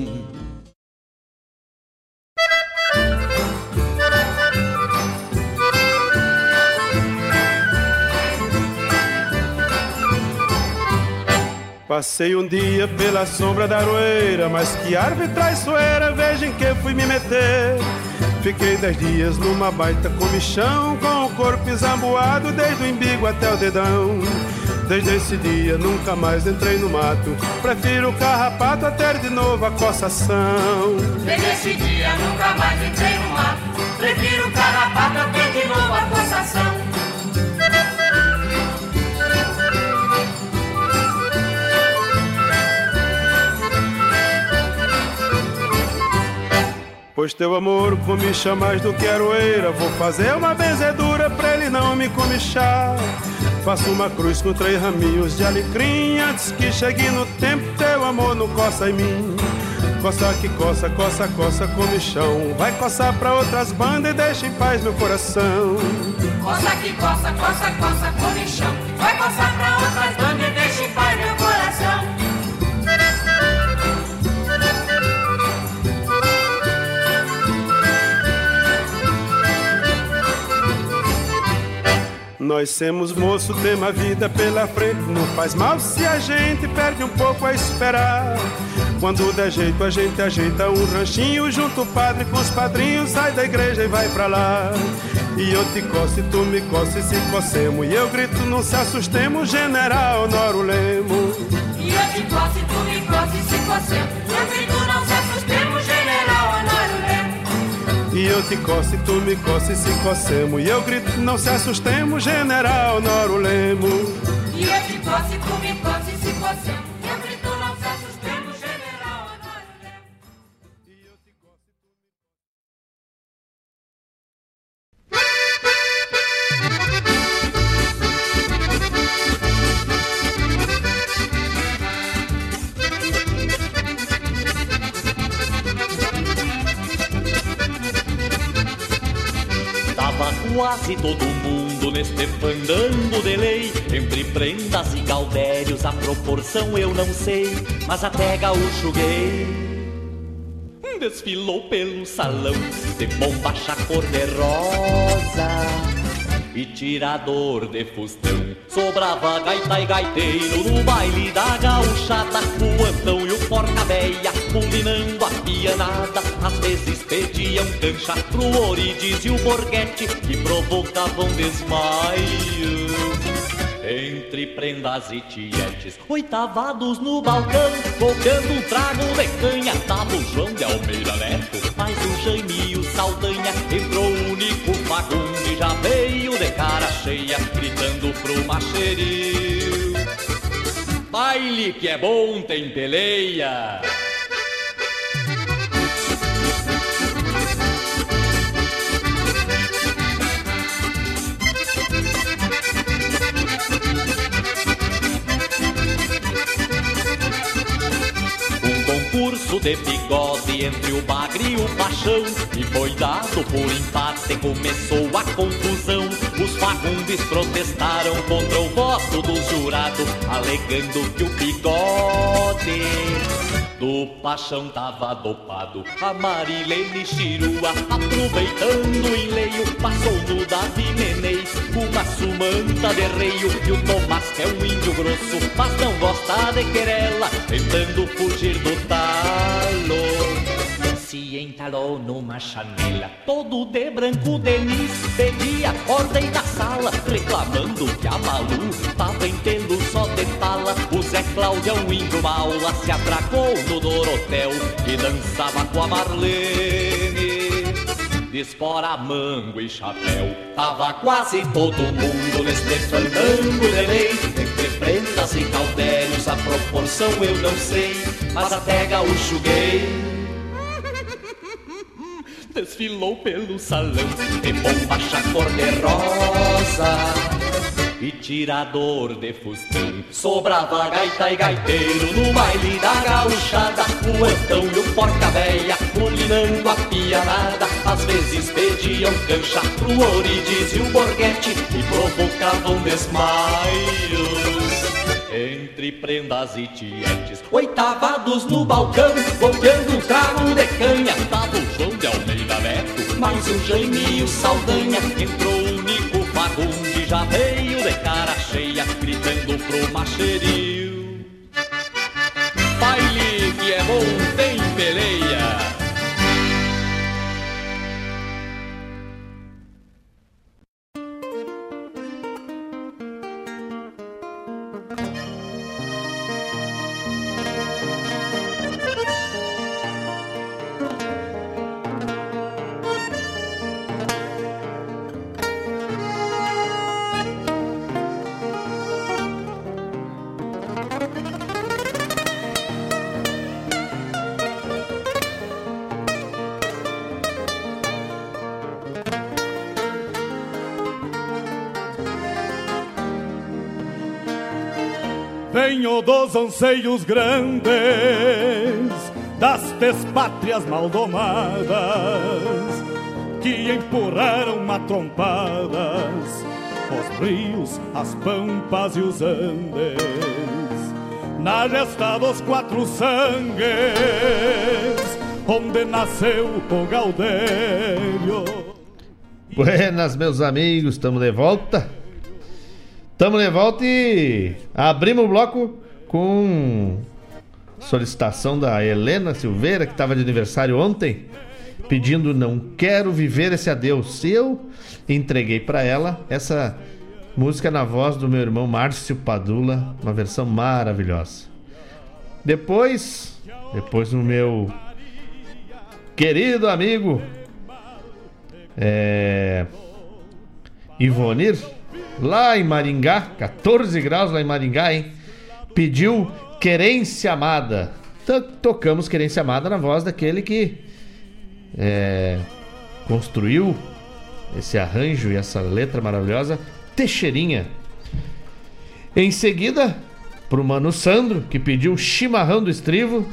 Passei um dia pela sombra da aroeira, mas que árvore traiçoeira, veja em que fui me meter. Fiquei dez dias numa baita comichão, com o corpo examboado desde o embigo até o dedão. Desde esse dia nunca mais entrei no mato, prefiro o carrapato a ter de novo a coçação. Desde esse dia nunca mais entrei no mato Prefiro o carrapato até de novo a poçação Pois teu amor comicha mais do que aroeira. Vou fazer uma benzedura pra ele não me comichar. Faço uma cruz com três raminhos de alecrim Antes que chegue no tempo. Teu amor não coça em mim. Coça que coça, coça, coça comichão. Vai coçar pra outras bandas e deixa em paz meu coração. Coça que coça, coça, coça, comichão. Vai coçar pra outras bandas e deixa Nós somos moço, temos a vida pela frente. Não faz mal se a gente perde um pouco a esperar. Quando der jeito, a gente ajeita um ranchinho. Junto o padre com os padrinhos, sai da igreja e vai pra lá. E eu te coço tu me e se cocemos. E eu grito, não se assustemos, general Noro Lemo. E eu te coço tu me e se cocemos Eu grito, não se assustemos, Lemos E eu te coço e tu me coça e se cocemos. E eu grito, não se assustemos, general Noro Lemo. E eu te coço e tu me coça e se cocemos proporção eu não sei, mas até gaúcho gay desfilou pelo salão de bombacha cor-de-rosa e tirador de fustão. Sobrava gaita e gaiteiro no baile da gauchada, o antão e o porca-véia, combinando a pianada. Às vezes pediam cancha pro Orides e o Borghetti, que provocavam desmaio. Entre prendas e tietes, oitavados no balcão, colocando um trago de canha, tava o João de Almeida Neto, mais o Jaime e o Saldanha, entrou o único Fagundes, já veio de cara cheia, gritando pro macheril. Baile que é bom tem peleia. De bigode entre o bagre e o paixão. E foi dado por empate, começou a confusão fagundes protestaram contra o voto do jurado Alegando que o bigode do paixão tava dopado. A Marilene Chirua Aproveitando o enleio Passou no Davi Menei Uma sumanta de reio E o Tomás que é um índio grosso Mas não gosta de querela Tentando fugir do talo se entalou numa chanela Todo de branco Denis Pedia ordem na sala Reclamando que a Malu Tava em pelo só de tala O Zé Cláudio, um índio maula Se atracou no Dorotel E dançava com a Marlene de espora, mango e chapéu. Tava quase todo mundo neste fandango de lei. Entre prendas e caudérios, a proporção eu não sei, mas até gaúcho gay desfilou pelo salão de bombacha cor-de-rosa e tirador de fustão. Sobrava gaita e gaiteiro no baile da gauchada, o antão e o porca-véia culinando a pianada. Às vezes pediam cancha pro Orides e o Borghetti e provocavam desmaios. Entre prendas e tietes, oitavados no balcão, golpeando um trago de canha. Tava o João de Almeida Neto, mais o Jaime e o Saldanha. Entrou o Nico Fagundes, já veio de cara cheia, gritando pro macheril. Baile que é bom tem dos anseios grandes das despátrias maldomadas que empurraram matrompadas os rios, as pampas e os andes na gesta dos quatro sangues onde nasceu o Gaudério. Buenas, meus amigos, estamos de volta. Estamos de volta e abrimos o bloco com solicitação da Helena Silveira, que estava de aniversário ontem, pedindo Não Quero Viver Esse Adeus. Eu entreguei para ela essa música na voz do meu irmão Márcio Padula, uma versão maravilhosa. Depois, depois o meu querido amigo é, Ivonir, lá em Maringá, 14 graus lá em Maringá, hein? Pediu Querência Amada. To- Tocamos Querência Amada na voz daquele que é, construiu esse arranjo e essa letra maravilhosa, Teixeirinha. Em seguida, pro Mano Sandro, que pediu Chimarrão do Estrivo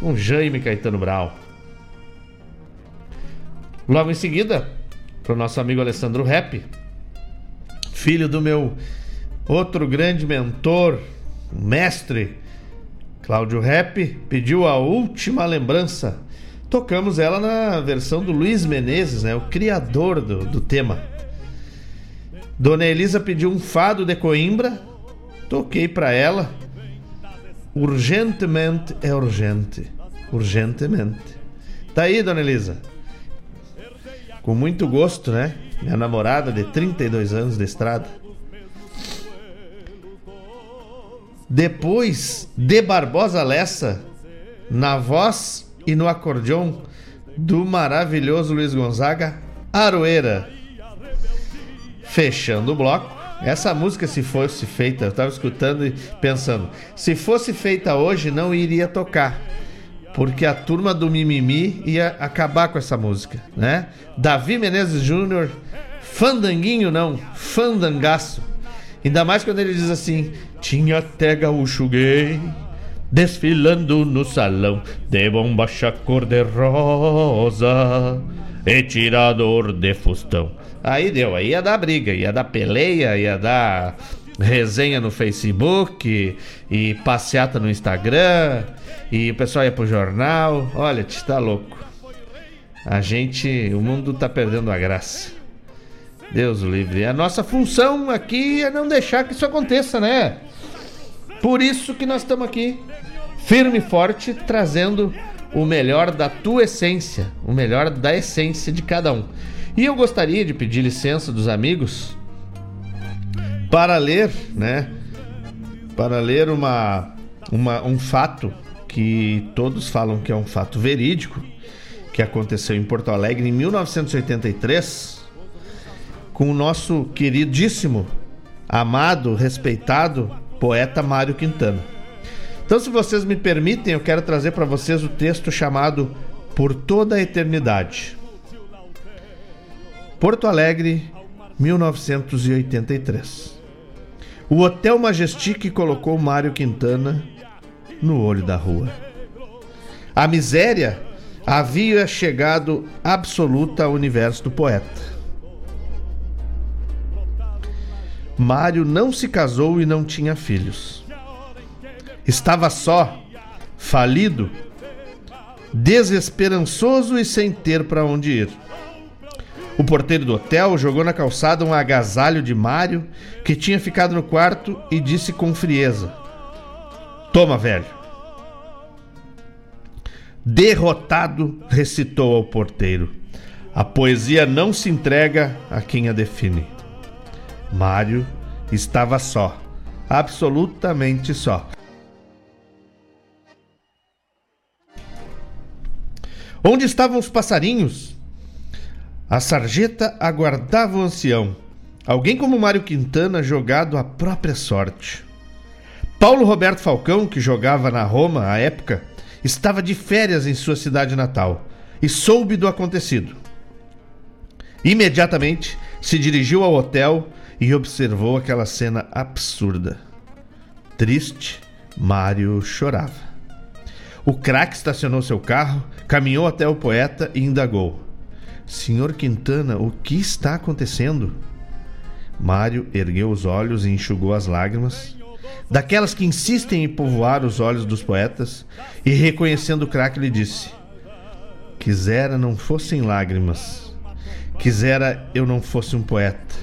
com Jaime Caetano Brau. Logo em seguida, pro nosso amigo Alessandro Rap, filho do meu outro grande mentor, mestre, Cláudio Rap, pediu a última lembrança. Tocamos ela na versão do Luiz Menezes, né, o criador do, do tema. Dona Elisa pediu um fado de Coimbra, toquei para ela. Urgentemente é urgente. Urgentemente. Tá aí, Dona Elisa. Com muito gosto, né? Minha namorada de 32 anos de estrada. Depois de Barbosa Lessa, na voz e no acordeão do maravilhoso Luiz Gonzaga, Aroeira. Fechando o bloco. Essa música, se fosse feita, eu estava escutando e pensando, se fosse feita hoje, não iria tocar. Porque a turma do Mimimi ia acabar com essa música, né? Davi Menezes Júnior, fandanguinho não, fandangaço. Ainda mais quando ele diz assim: Tinha até gaúcho gay desfilando no salão de bombacha cor-de-rosa e tirador de fustão. Aí deu, aí ia dar briga, ia dar peleia, ia dar resenha no Facebook e passeata no Instagram e o pessoal ia pro jornal. Olha, te tá louco. A gente, o mundo tá perdendo a graça. Deus o livre. A nossa função aqui é não deixar que isso aconteça, né? Por isso que nós estamos aqui, firme e forte, trazendo o melhor da tua essência, o melhor da essência de cada um. E eu gostaria de pedir licença dos amigos para ler, né? Para ler uma, uma, um fato que todos falam que é um fato verídico, que aconteceu em Porto Alegre em 1983, com o nosso queridíssimo, amado, respeitado poeta Mário Quintana. Então, se vocês me permitem, eu quero trazer para vocês o texto chamado Por toda a Eternidade. Porto Alegre, 1983. O Hotel Majestic colocou Mário Quintana no olho da rua. A miséria havia chegado absoluta ao universo do poeta. Mário não se casou e não tinha filhos. Estava só, falido, desesperançoso e sem ter para onde ir. O porteiro do hotel jogou na calçada um agasalho de Mário, que tinha ficado no quarto, e disse com frieza: Toma, velho. Derrotado, recitou ao porteiro: A poesia não se entrega a quem a define. Mário estava só, absolutamente só. Onde estavam os passarinhos? A sarjeta aguardava o ancião. Alguém como Mário Quintana jogado à própria sorte. Paulo Roberto Falcão, que jogava na Roma à época, estava de férias em sua cidade natal e soube do acontecido. Imediatamente se dirigiu ao hotel e observou aquela cena absurda. Triste, Mário chorava. O craque estacionou seu carro, caminhou até o poeta e indagou: Senhor Quintana, o que está acontecendo? Mário ergueu os olhos e enxugou as lágrimas, daquelas que insistem em povoar os olhos dos poetas, e reconhecendo o craque, lhe disse: Quisera não fossem lágrimas, quisera eu não fosse um poeta,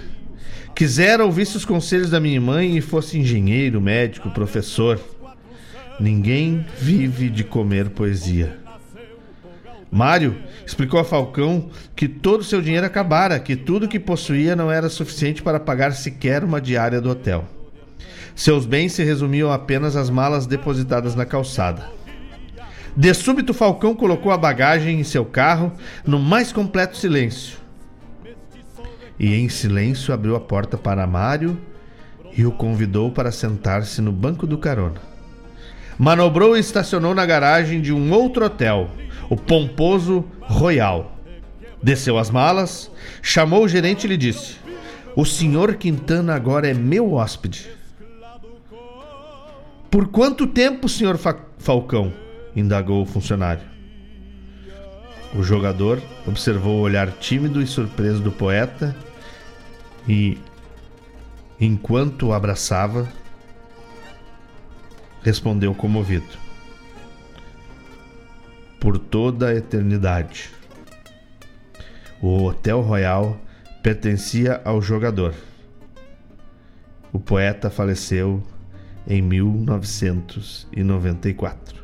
quisera ouvisse os conselhos da minha mãe e fosse engenheiro, médico, professor. Ninguém vive de comer poesia. Mário explicou a Falcão que todo o seu dinheiro acabara, que tudo que possuía não era suficiente para pagar sequer uma diária do hotel. Seus bens se resumiam apenas às malas depositadas na calçada. De súbito, Falcão colocou a bagagem em seu carro no mais completo silêncio. E em silêncio abriu a porta para Mário e o convidou para sentar-se no banco do carona. Manobrou e estacionou na garagem de um outro hotel, o pomposo Royal. Desceu as malas, chamou o gerente e lhe disse: O senhor Quintana agora é meu hóspede. Por quanto tempo, senhor Fa Falcão? indagou o funcionário. O jogador observou o olhar tímido e surpreso do poeta e, enquanto o abraçava, respondeu comovido: Por toda a eternidade. O Hotel Royal pertencia ao jogador. O poeta faleceu em 1994.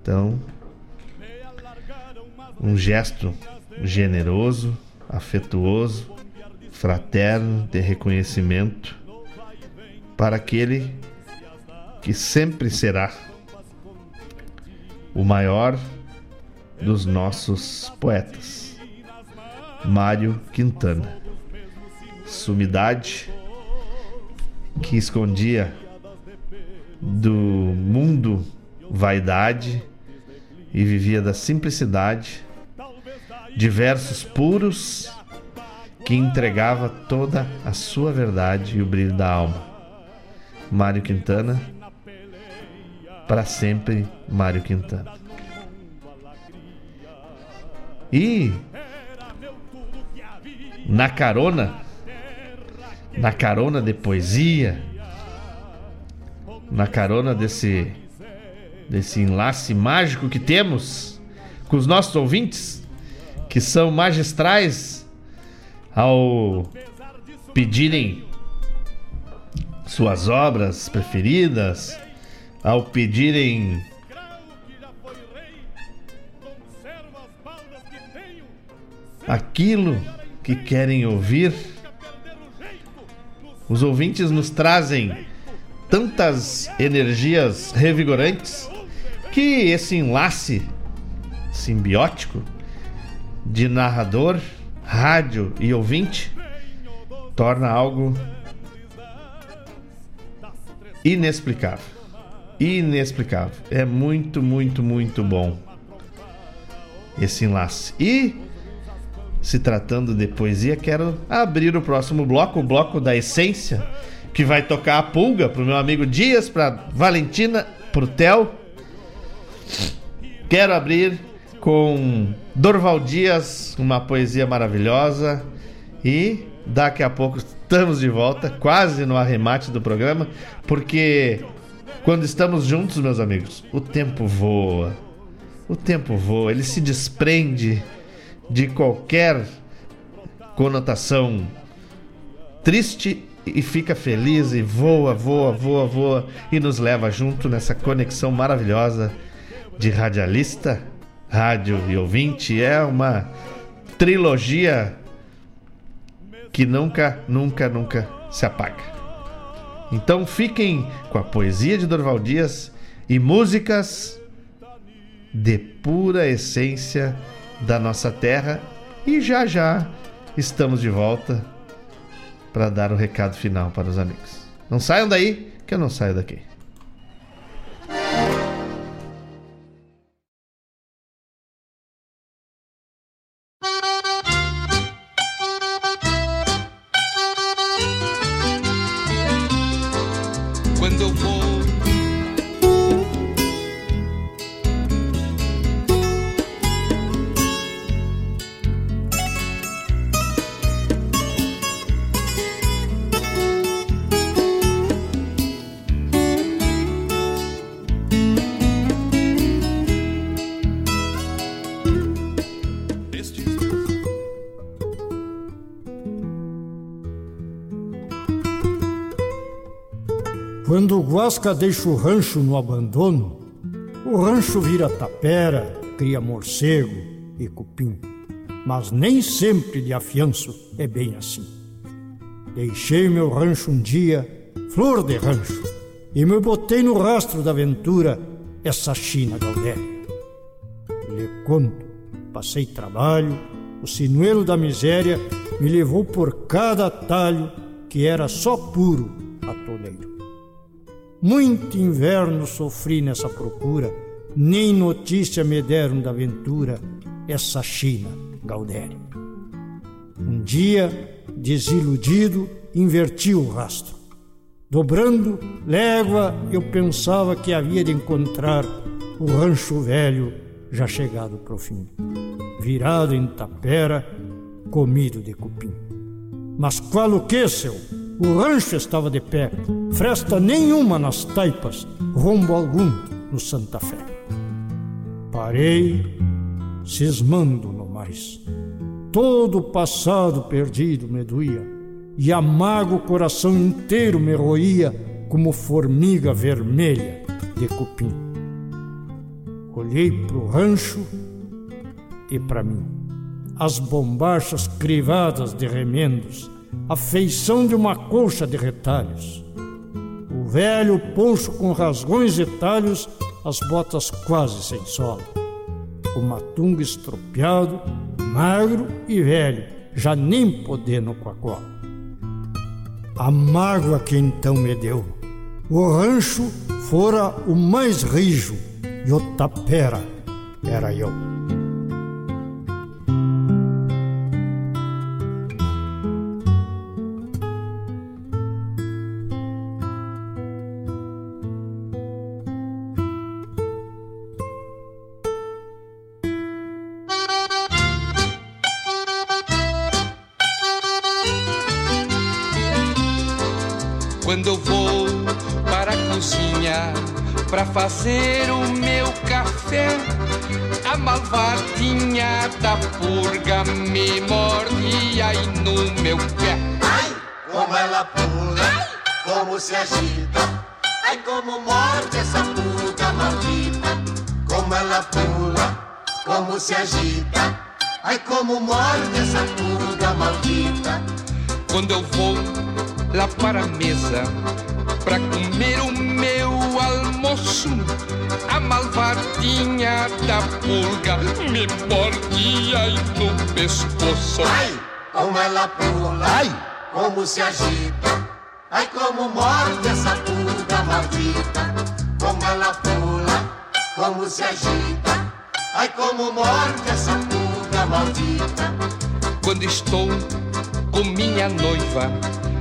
Então, um gesto generoso, afetuoso, fraterno de reconhecimento para aquele que sempre será o maior dos nossos poetas, Mário Quintana. Sumidade que escondia do mundo vaidade e vivia da simplicidade, de versos puros que entregava toda a sua verdade e o brilho da alma. Mário Quintana, para sempre Mário Quintana. E na carona, na carona de poesia, na carona desse desse enlace mágico que temos com os nossos ouvintes, que são magistrais ao pedirem suas obras preferidas, ao pedirem aquilo que querem ouvir. Os ouvintes nos trazem tantas energias revigorantes que esse enlace simbiótico de narrador, rádio e ouvinte torna algo inexplicável. Inexplicável. É muito, muito, muito bom esse enlace. E se tratando de poesia, quero abrir o próximo bloco, o bloco da essência, que vai tocar a pulga pro meu amigo Dias, pra Valentina, pro Theo. Quero abrir com Dorval Dias, uma poesia maravilhosa. E daqui a pouco estamos de volta, quase no arremate do programa, porque quando estamos juntos, meus amigos, o tempo voa. O tempo voa, ele se desprende de qualquer conotação triste e fica feliz e voa, voa, voa, voa e nos leva junto nessa conexão maravilhosa de radialista, rádio e ouvinte. É uma trilogia que nunca, nunca, nunca se apaga. Então fiquem com a poesia de Dorval Dias e músicas de pura essência da nossa terra e já já estamos de volta para dar o recado final para os amigos. Não saiam daí, que eu não saio daqui. Deixa o rancho no abandono, o rancho vira tapera, cria morcego e cupim. Mas nem sempre de afianço é bem assim. Deixei meu rancho um dia, flor de rancho, e me botei no rastro da aventura essa China Galdéria. Lhe conto, passei trabalho, o sinuelo da miséria me levou por cada atalho que era só puro atoleiro. Muito inverno sofri nessa procura, nem notícia me deram da aventura essa China Galdéria. Um dia, desiludido, inverti o rastro. Dobrando légua, eu pensava que havia de encontrar o rancho velho já chegado pro fim, virado em tapera, comido de cupim. Mas qual o que, seu? O rancho estava de pé, fresta nenhuma nas taipas, rombo algum no Santa Fé. Parei, cismando no mais. Todo o passado perdido me doía, e amargo o coração inteiro me roía como formiga vermelha de cupim. Olhei pro rancho e para mim. As bombachas crivadas de remendos, a feição de uma colcha de retalhos. O velho poncho com rasgões e talhos, as botas quase sem sola. O matungo estropiado, magro e velho, já nem podendo com a cola. A mágoa que então me deu. O rancho fora o mais rijo e o tapera era eu. Quando eu vou para a cozinha para fazer o meu café, a malvadinha da purga me mordia aí no meu pé. Ai, como ela pula, Ai. como se agita. Ai, como morde essa purga maldita. Como ela pula, como se agita. Ai, como morde essa purga maldita. Quando eu vou lá para a mesa para comer o meu almoço. A malvadinha da pulga me mordia aí no pescoço. Ai, como ela pula, ai, como se agita. Ai, como morde essa pulga maldita. Como ela pula, como se agita. Ai, como morde essa pulga maldita. Quando estou com minha noiva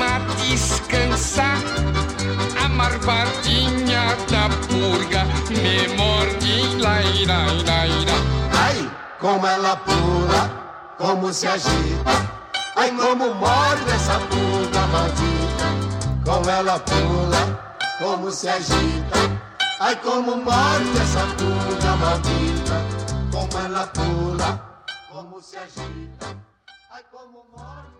Tô na cama a descansar. A marvadinha da purga me morde, laira, laira. Ai, como ela pula, como se agita. Ai, como morde essa purga maldita. Como ela pula, como se agita. Ai, como morde essa purga maldita. Como ela pula, como se agita. Ai, como morde.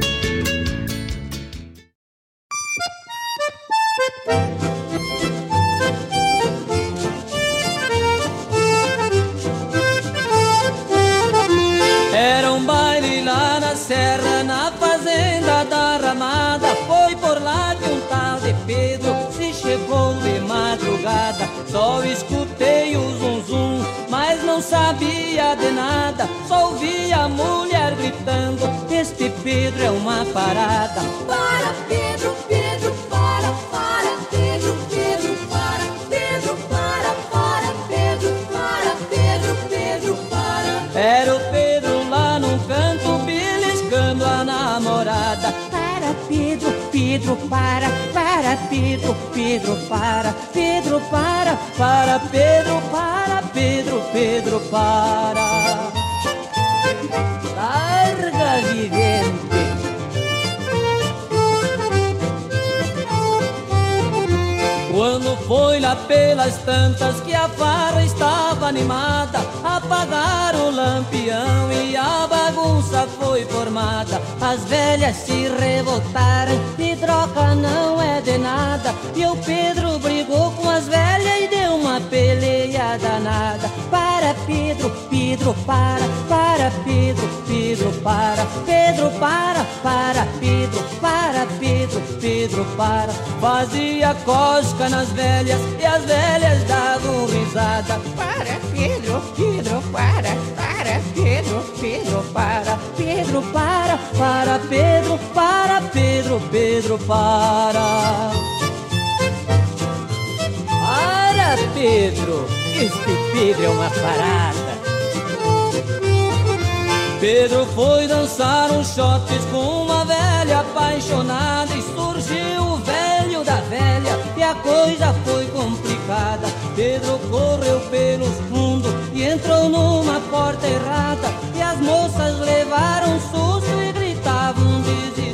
A mulher gritando: Este Pedro é uma parada. Para, Pedro, Pedro, para, para, Pedro, Pedro, para, Pedro, para, para, Pedro, para, Pedro, Pedro, para. Era o Pedro lá num canto beliscando a namorada. Para, Pedro, Pedro, para, para, para Pedro, Pedro para, Pedro para, para Pedro, para Pedro, Pedro para. Larga vivente. Quando foi lá pelas tantas que a farra estava animada, apagaram o lampião e a bagunça foi formada. As velhas se revoltaram e troca não é de nada. E o Pedro brigou com as velhas e deu uma peleia danada. Para Pedro, Pedro para, para Pedro, Pedro para, Pedro para, para Pedro, para Pedro, Pedro para. Fazia cosca nas velhas e as velhas davam risada. Para Pedro, Pedro para, para Pedro, Pedro para, Pedro para, para Pedro, para Pedro, Pedro para. Para Pedro, este Pedro é uma parada. Pedro foi dançar uns shots com uma velha apaixonada e surgiu o velho da velha e a coisa foi complicada. Pedro correu pelos fundos e entrou numa porta errada e as moças levaram um susto e gritavam desesperadas.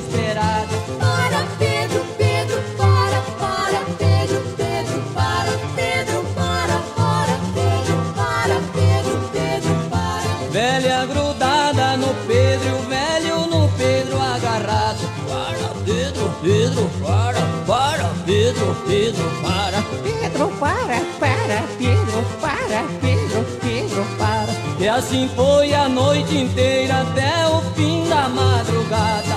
Pedro, Pedro, para. Pedro, para, para Pedro, para Pedro, Pedro, para. E assim foi a noite inteira até o fim da madrugada.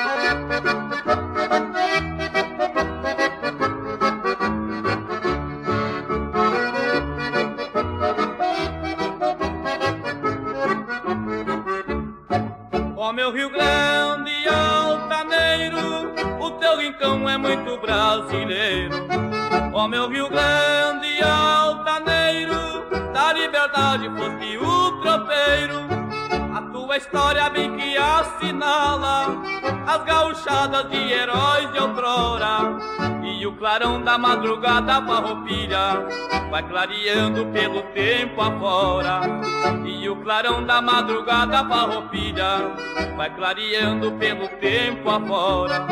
Meu Rio Grande altaneiro, o teu rincão é muito brasileiro. Ó meu Rio Grande altaneiro, da liberdade foste o tropeiro. A tua história bem que assinala as gauchadas de heróis de outrora. E o clarão da madrugada farroupilha vai clareando pelo tempo afora. E o clarão da madrugada farroupilha vai clareando pelo tempo afora.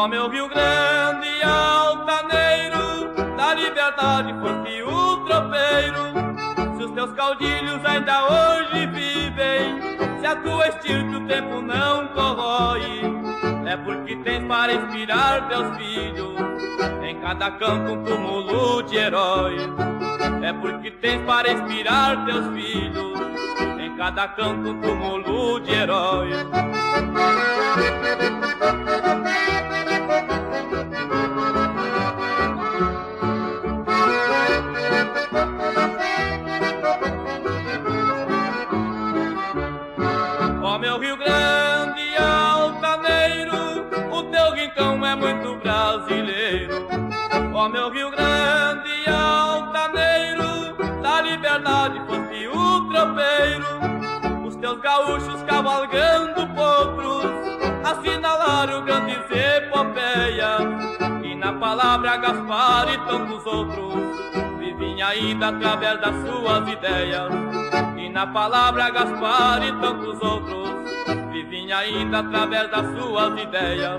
Ó meu Rio Grande altaneiro, da liberdade foste o tropeiro. Se os teus caudilhos ainda hoje vivem, se a tua estirpe o tempo não corrói, é porque tens para inspirar teus filhos, em cada canto um túmulo de herói. É porque tens para inspirar teus filhos, em cada canto um túmulo de herói. Ó meu Rio Grande altaneiro, da liberdade foste o tropeiro, os teus gaúchos cavalgando potros, assinalaram grandes epopeias, e na palavra Gaspar e tantos outros, vivem ainda através das suas ideias, e na palavra Gaspar e tantos outros, vivem ainda através das suas ideias.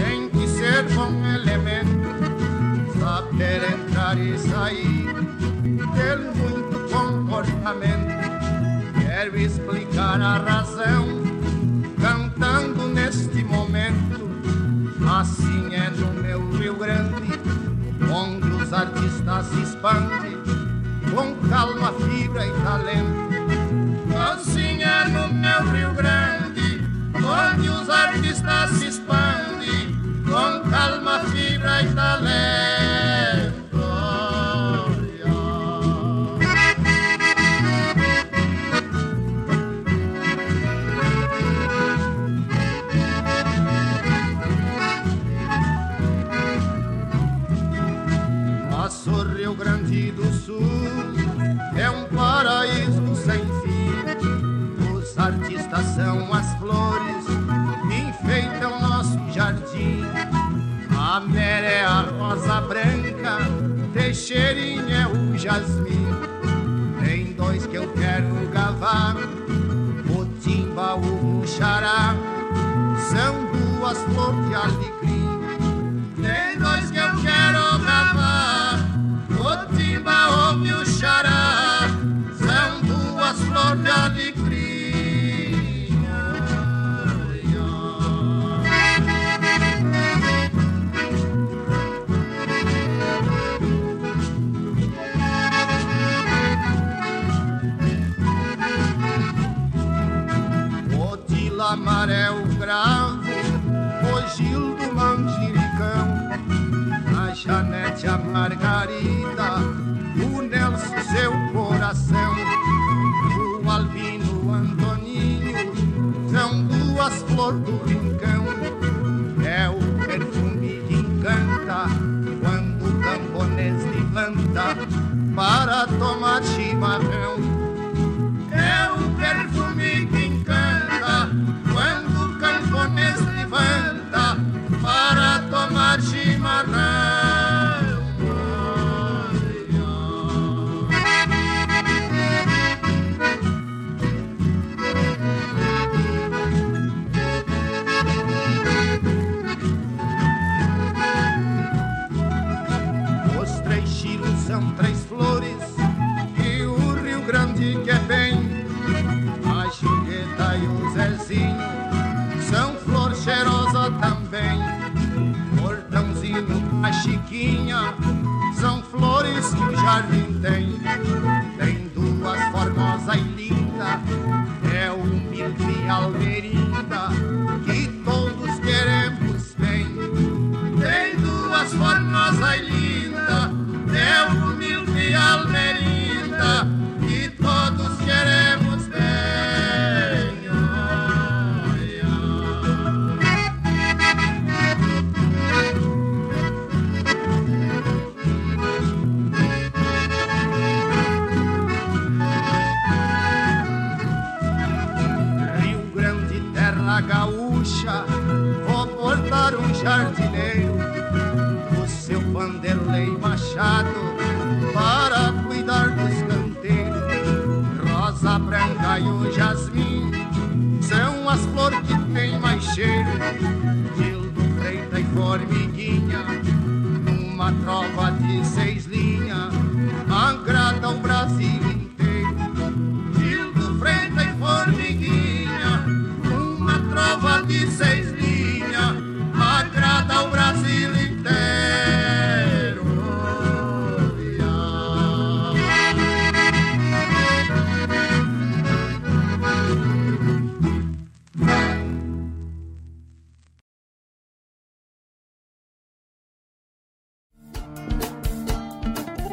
saber entrar e sair, ter muito comportamento. Quero explicar a razão, cantando neste momento. Assim é no meu Rio Grande, onde os artistas se expandem com calma, fibra e talento. Assim é no meu Rio Grande, onde os artistas se expandem com calma, fibra e talento. Rosa branca, Teixeirinha é o jasmim. Tem dois que eu quero gavar, o timba, o xará. São duas flores de alecrim. Tem dois que eu quero gravar, o Gil do Manjericão, a Janete, a Margarida, o Nelson, seu coração, o Albino, o Antoninho, são duas flores do rincão.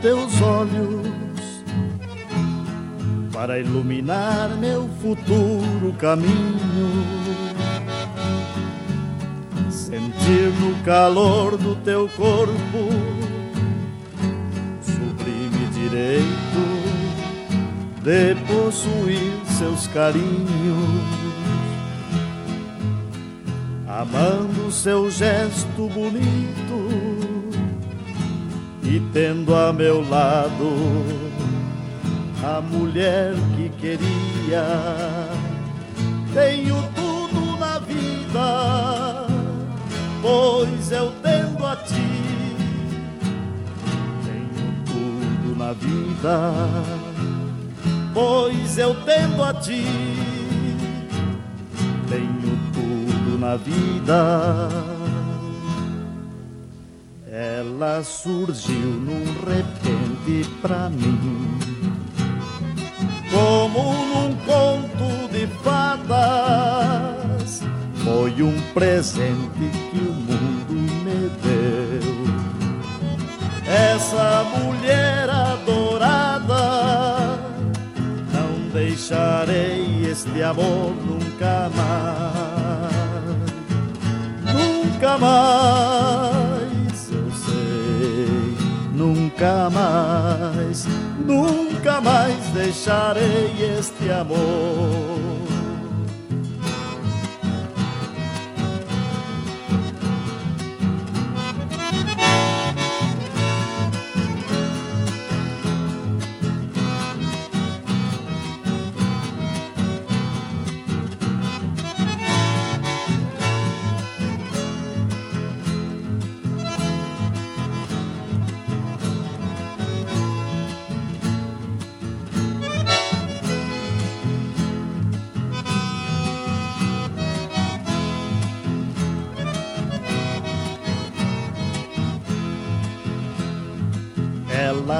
Teus olhos para iluminar meu futuro caminho. Sentir no calor do teu corpo sublime direito de possuir seus carinhos. Amando seu gesto bonito e tendo a meu lado a mulher que queria. Tenho tudo na vida, pois eu tendo a ti. Tenho tudo na vida, pois eu tendo a ti. Tenho tudo na vida. Ela surgiu num repente pra mim, como num conto de fadas. Foi um presente que o mundo me deu. Essa mulher adorada, não deixarei este amor nunca mais, nunca mais nunca mais, nunca mais deixarei este amor.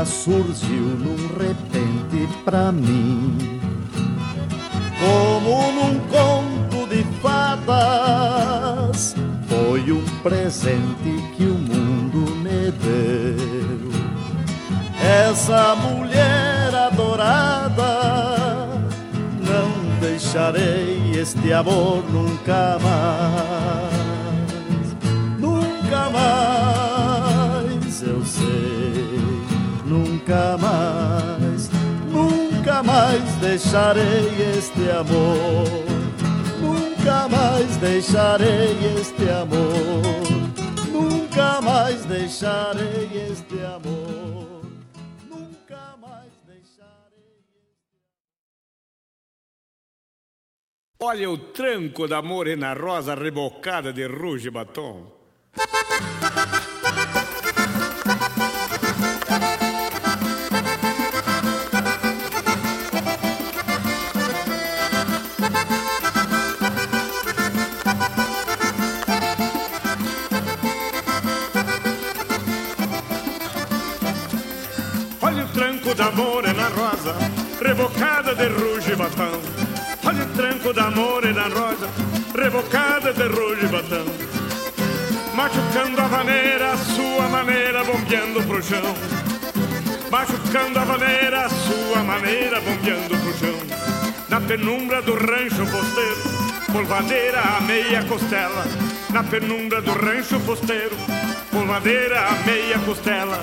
Surgiu num repente pra mim, como num conto de fadas. Foi um presente que o mundo me deu. Essa mulher adorada, não deixarei este amor nunca mais, mais deixarei este amor, nunca mais deixarei este amor, nunca mais deixarei este amor, nunca mais deixarei. Olha o tranco da morena rosa rebocada de ruge batom. Rebocada de ruge e batão. Olha o tranco da morena rosa, rebocada de ruge e batão. Machucando a vaneira, a sua maneira, bombeando pro chão. machucando a vaneira, a sua maneira, bombeando pro chão. Na penumbra do rancho posteiro, polvadeira a meia costela. Na penumbra do rancho posteiro, polvadeira a meia costela.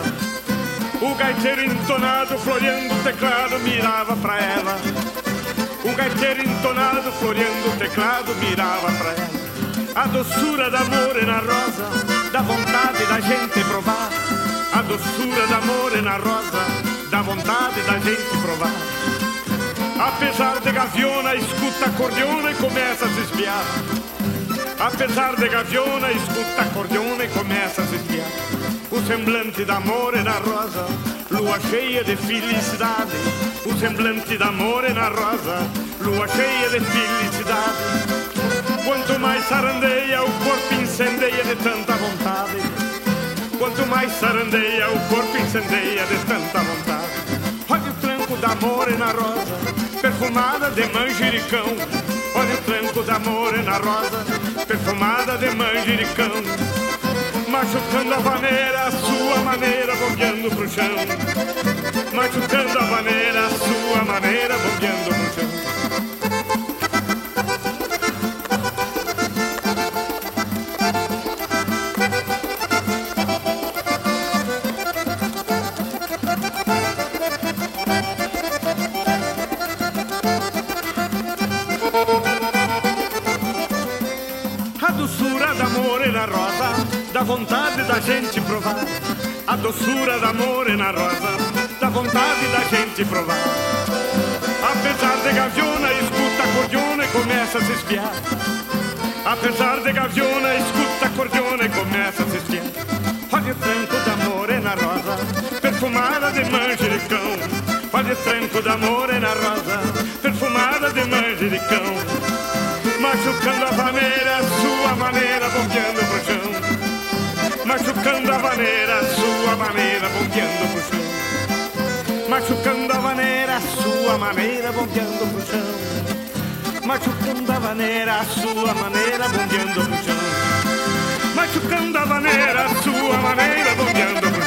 O gaiteiro entonado, floreando o teclado, mirava pra ela. O gaiteiro entonado, floreando o teclado, mirava pra ela. A doçura da morena rosa, da vontade da gente provar. A doçura da morena rosa, da vontade da gente provar. Apesar de gaviona, escuta acordeona e começa a se espiar. Apesar de gaviona, escuta acordeona e começa a se espiar. O semblante da morena rosa, lua cheia de felicidade. O semblante da morena rosa, lua cheia de felicidade. Quanto mais sarandeia, o corpo incendeia de tanta vontade. Quanto mais sarandeia, o corpo incendeia de tanta vontade. Olha o tranco da morena rosa, perfumada de manjericão. Olha o tranco da morena rosa, perfumada de manjericão. Machucando a vaneira, a sua maneira, bombeando pro chão. Machucando a vaneira, a sua maneira, bombeando pro chão. Vontade da gente provar. A doçura da morena rosa, da vontade da gente provar. Apesar de gaviona, escuta acordeona e começa a se espiar. Apesar de gaviona, escuta acordeona e começa a se espiar. Olha o tranco da morena rosa, perfumada de manjericão. Olha o tranco da morena rosa, perfumada de manjericão. Machucando a vaneira, sua maneira, chão. Machucando a vaneira, sua maneira, bombeando pro chão. Machucando a vaneira, sua maneira, bombeando pro chão. Machucando a vaneira, sua maneira, bombeando pro chão. Machucando a vaneira, sua maneira, bombeando pro chão.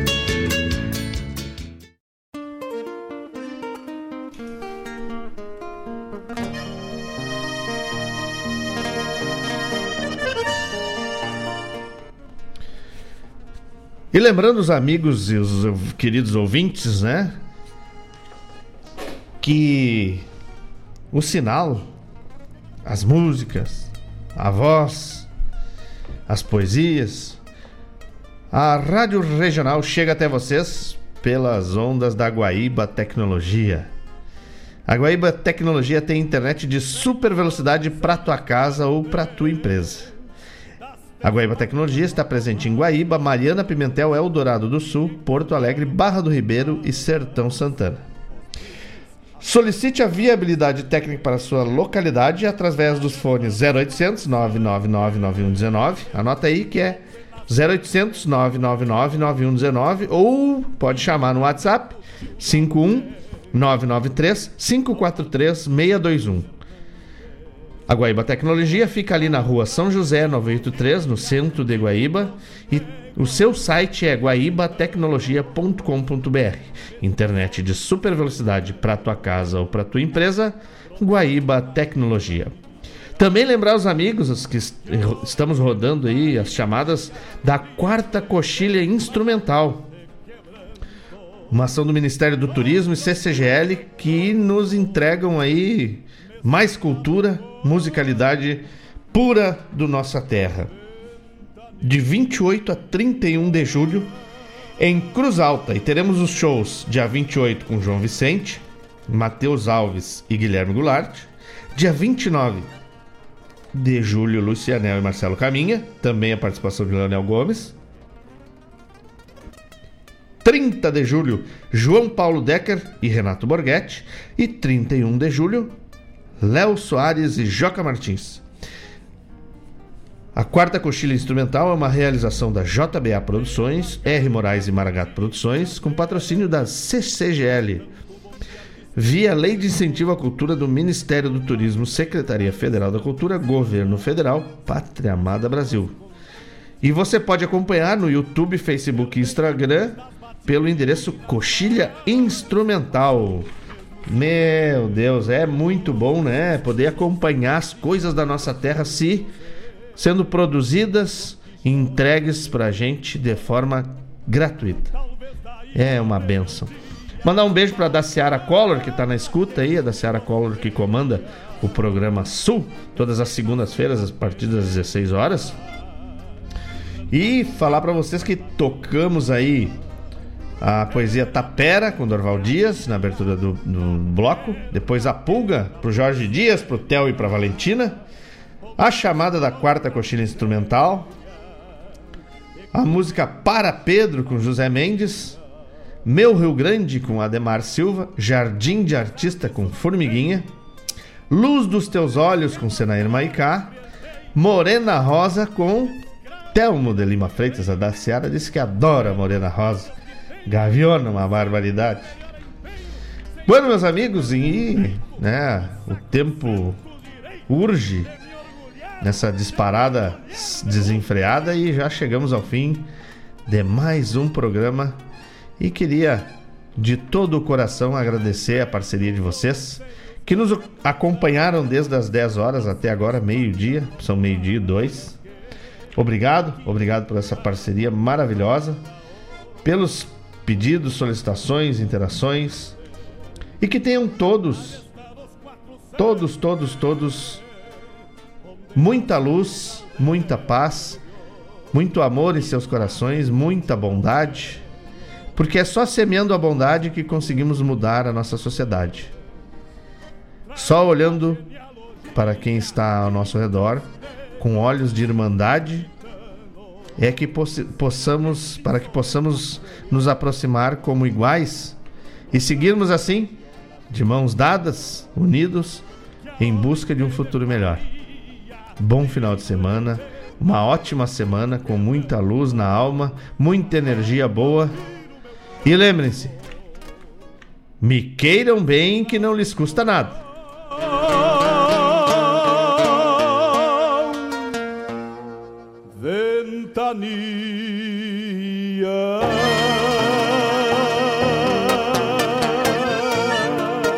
E lembrando os amigos e os queridos ouvintes, né? Que o sinal, as músicas, a voz, as poesias, a Rádio Regional chega até vocês pelas ondas da Guaíba Tecnologia. A Guaíba Tecnologia tem internet de super velocidade para tua casa ou para tua empresa. A Guaíba Tecnologia está presente em Guaíba, Mariana Pimentel, Eldorado do Sul, Porto Alegre, Barra do Ribeiro e Sertão Santana. Solicite a viabilidade técnica para a sua localidade através dos fones 0800 999 9119. Anota aí que é 0800 999 9119 ou pode chamar no WhatsApp 51 993 543 621. A Guaíba Tecnologia fica ali na rua São José 983, no centro de Guaíba, e o seu site é guaibatecnologia.com.br. Internet de super velocidade para tua casa ou para tua empresa, Guaíba Tecnologia. Também lembrar os amigos os que est- estamos rodando aí as chamadas da quarta coxilha instrumental. Uma ação do Ministério do Turismo e CCGL que nos entregam aí mais cultura, musicalidade pura do nossa terra. De 28 a 31 de julho em Cruz Alta e teremos os shows dia 28 com João Vicente, Matheus Alves e Guilherme Goulart, dia 29 de julho Lucianel e Marcelo Caminha, também a participação de Leonel Gomes. 30 de julho, João Paulo Decker e Renato Borghetti. E 31 de julho, Léo Soares e Joca Martins. A quarta coxilha instrumental é uma realização da JBA Produções, R. Moraes e Maragato Produções, com patrocínio da CCGL, via Lei de Incentivo à Cultura do Ministério do Turismo, Secretaria Federal da Cultura, Governo Federal, Pátria Amada Brasil. E você pode acompanhar no YouTube, Facebook e Instagram pelo endereço Coxilha Instrumental. Meu Deus, é muito bom, né? Poder acompanhar as coisas da nossa terra se sendo produzidas e entregues pra gente de forma gratuita. É uma benção. Mandar um beijo pra Daciara Collor, que tá na escuta aí, a Daciara Collor que comanda o programa Sul, todas as segundas-feiras, a partir das 16 horas. E falar pra vocês que tocamos aí a poesia Tapera com Dorval Dias na abertura do, do bloco, depois a Pulga pro Jorge Dias, pro Theo e pra Valentina. A chamada da quarta coxilha instrumental. A música Para Pedro com José Mendes. Meu Rio Grande com Ademar Silva. Jardim de Artista com Formiguinha. Luz dos Teus Olhos com Senair Maicá. Morena Rosa com Telmo de Lima Freitas. A da Seara disse que adora Morena Rosa. Gaviona, uma barbaridade. Bueno, meus amigos, e né, o tempo urge nessa disparada desenfreada e já chegamos ao fim de mais um programa e queria de todo o coração agradecer a parceria de vocês que nos acompanharam desde as 10 horas até agora, meio-dia, são meio-dia e dois. Obrigado, obrigado por essa parceria maravilhosa, pelos pedidos, solicitações, interações e que tenham todos, todos, todos, todos muita luz, muita paz, muito amor em seus corações, muita bondade, porque é só semeando a bondade que conseguimos mudar a nossa sociedade. Só olhando para quem está ao nosso redor, com olhos de irmandade, é que possamos, para que possamos nos aproximar como iguais e seguirmos assim, de mãos dadas, unidos, em busca de um futuro melhor. Bom final de semana, uma ótima semana com muita luz na alma, muita energia boa. E lembrem-se, me queiram bem que não lhes custa nada. Ventania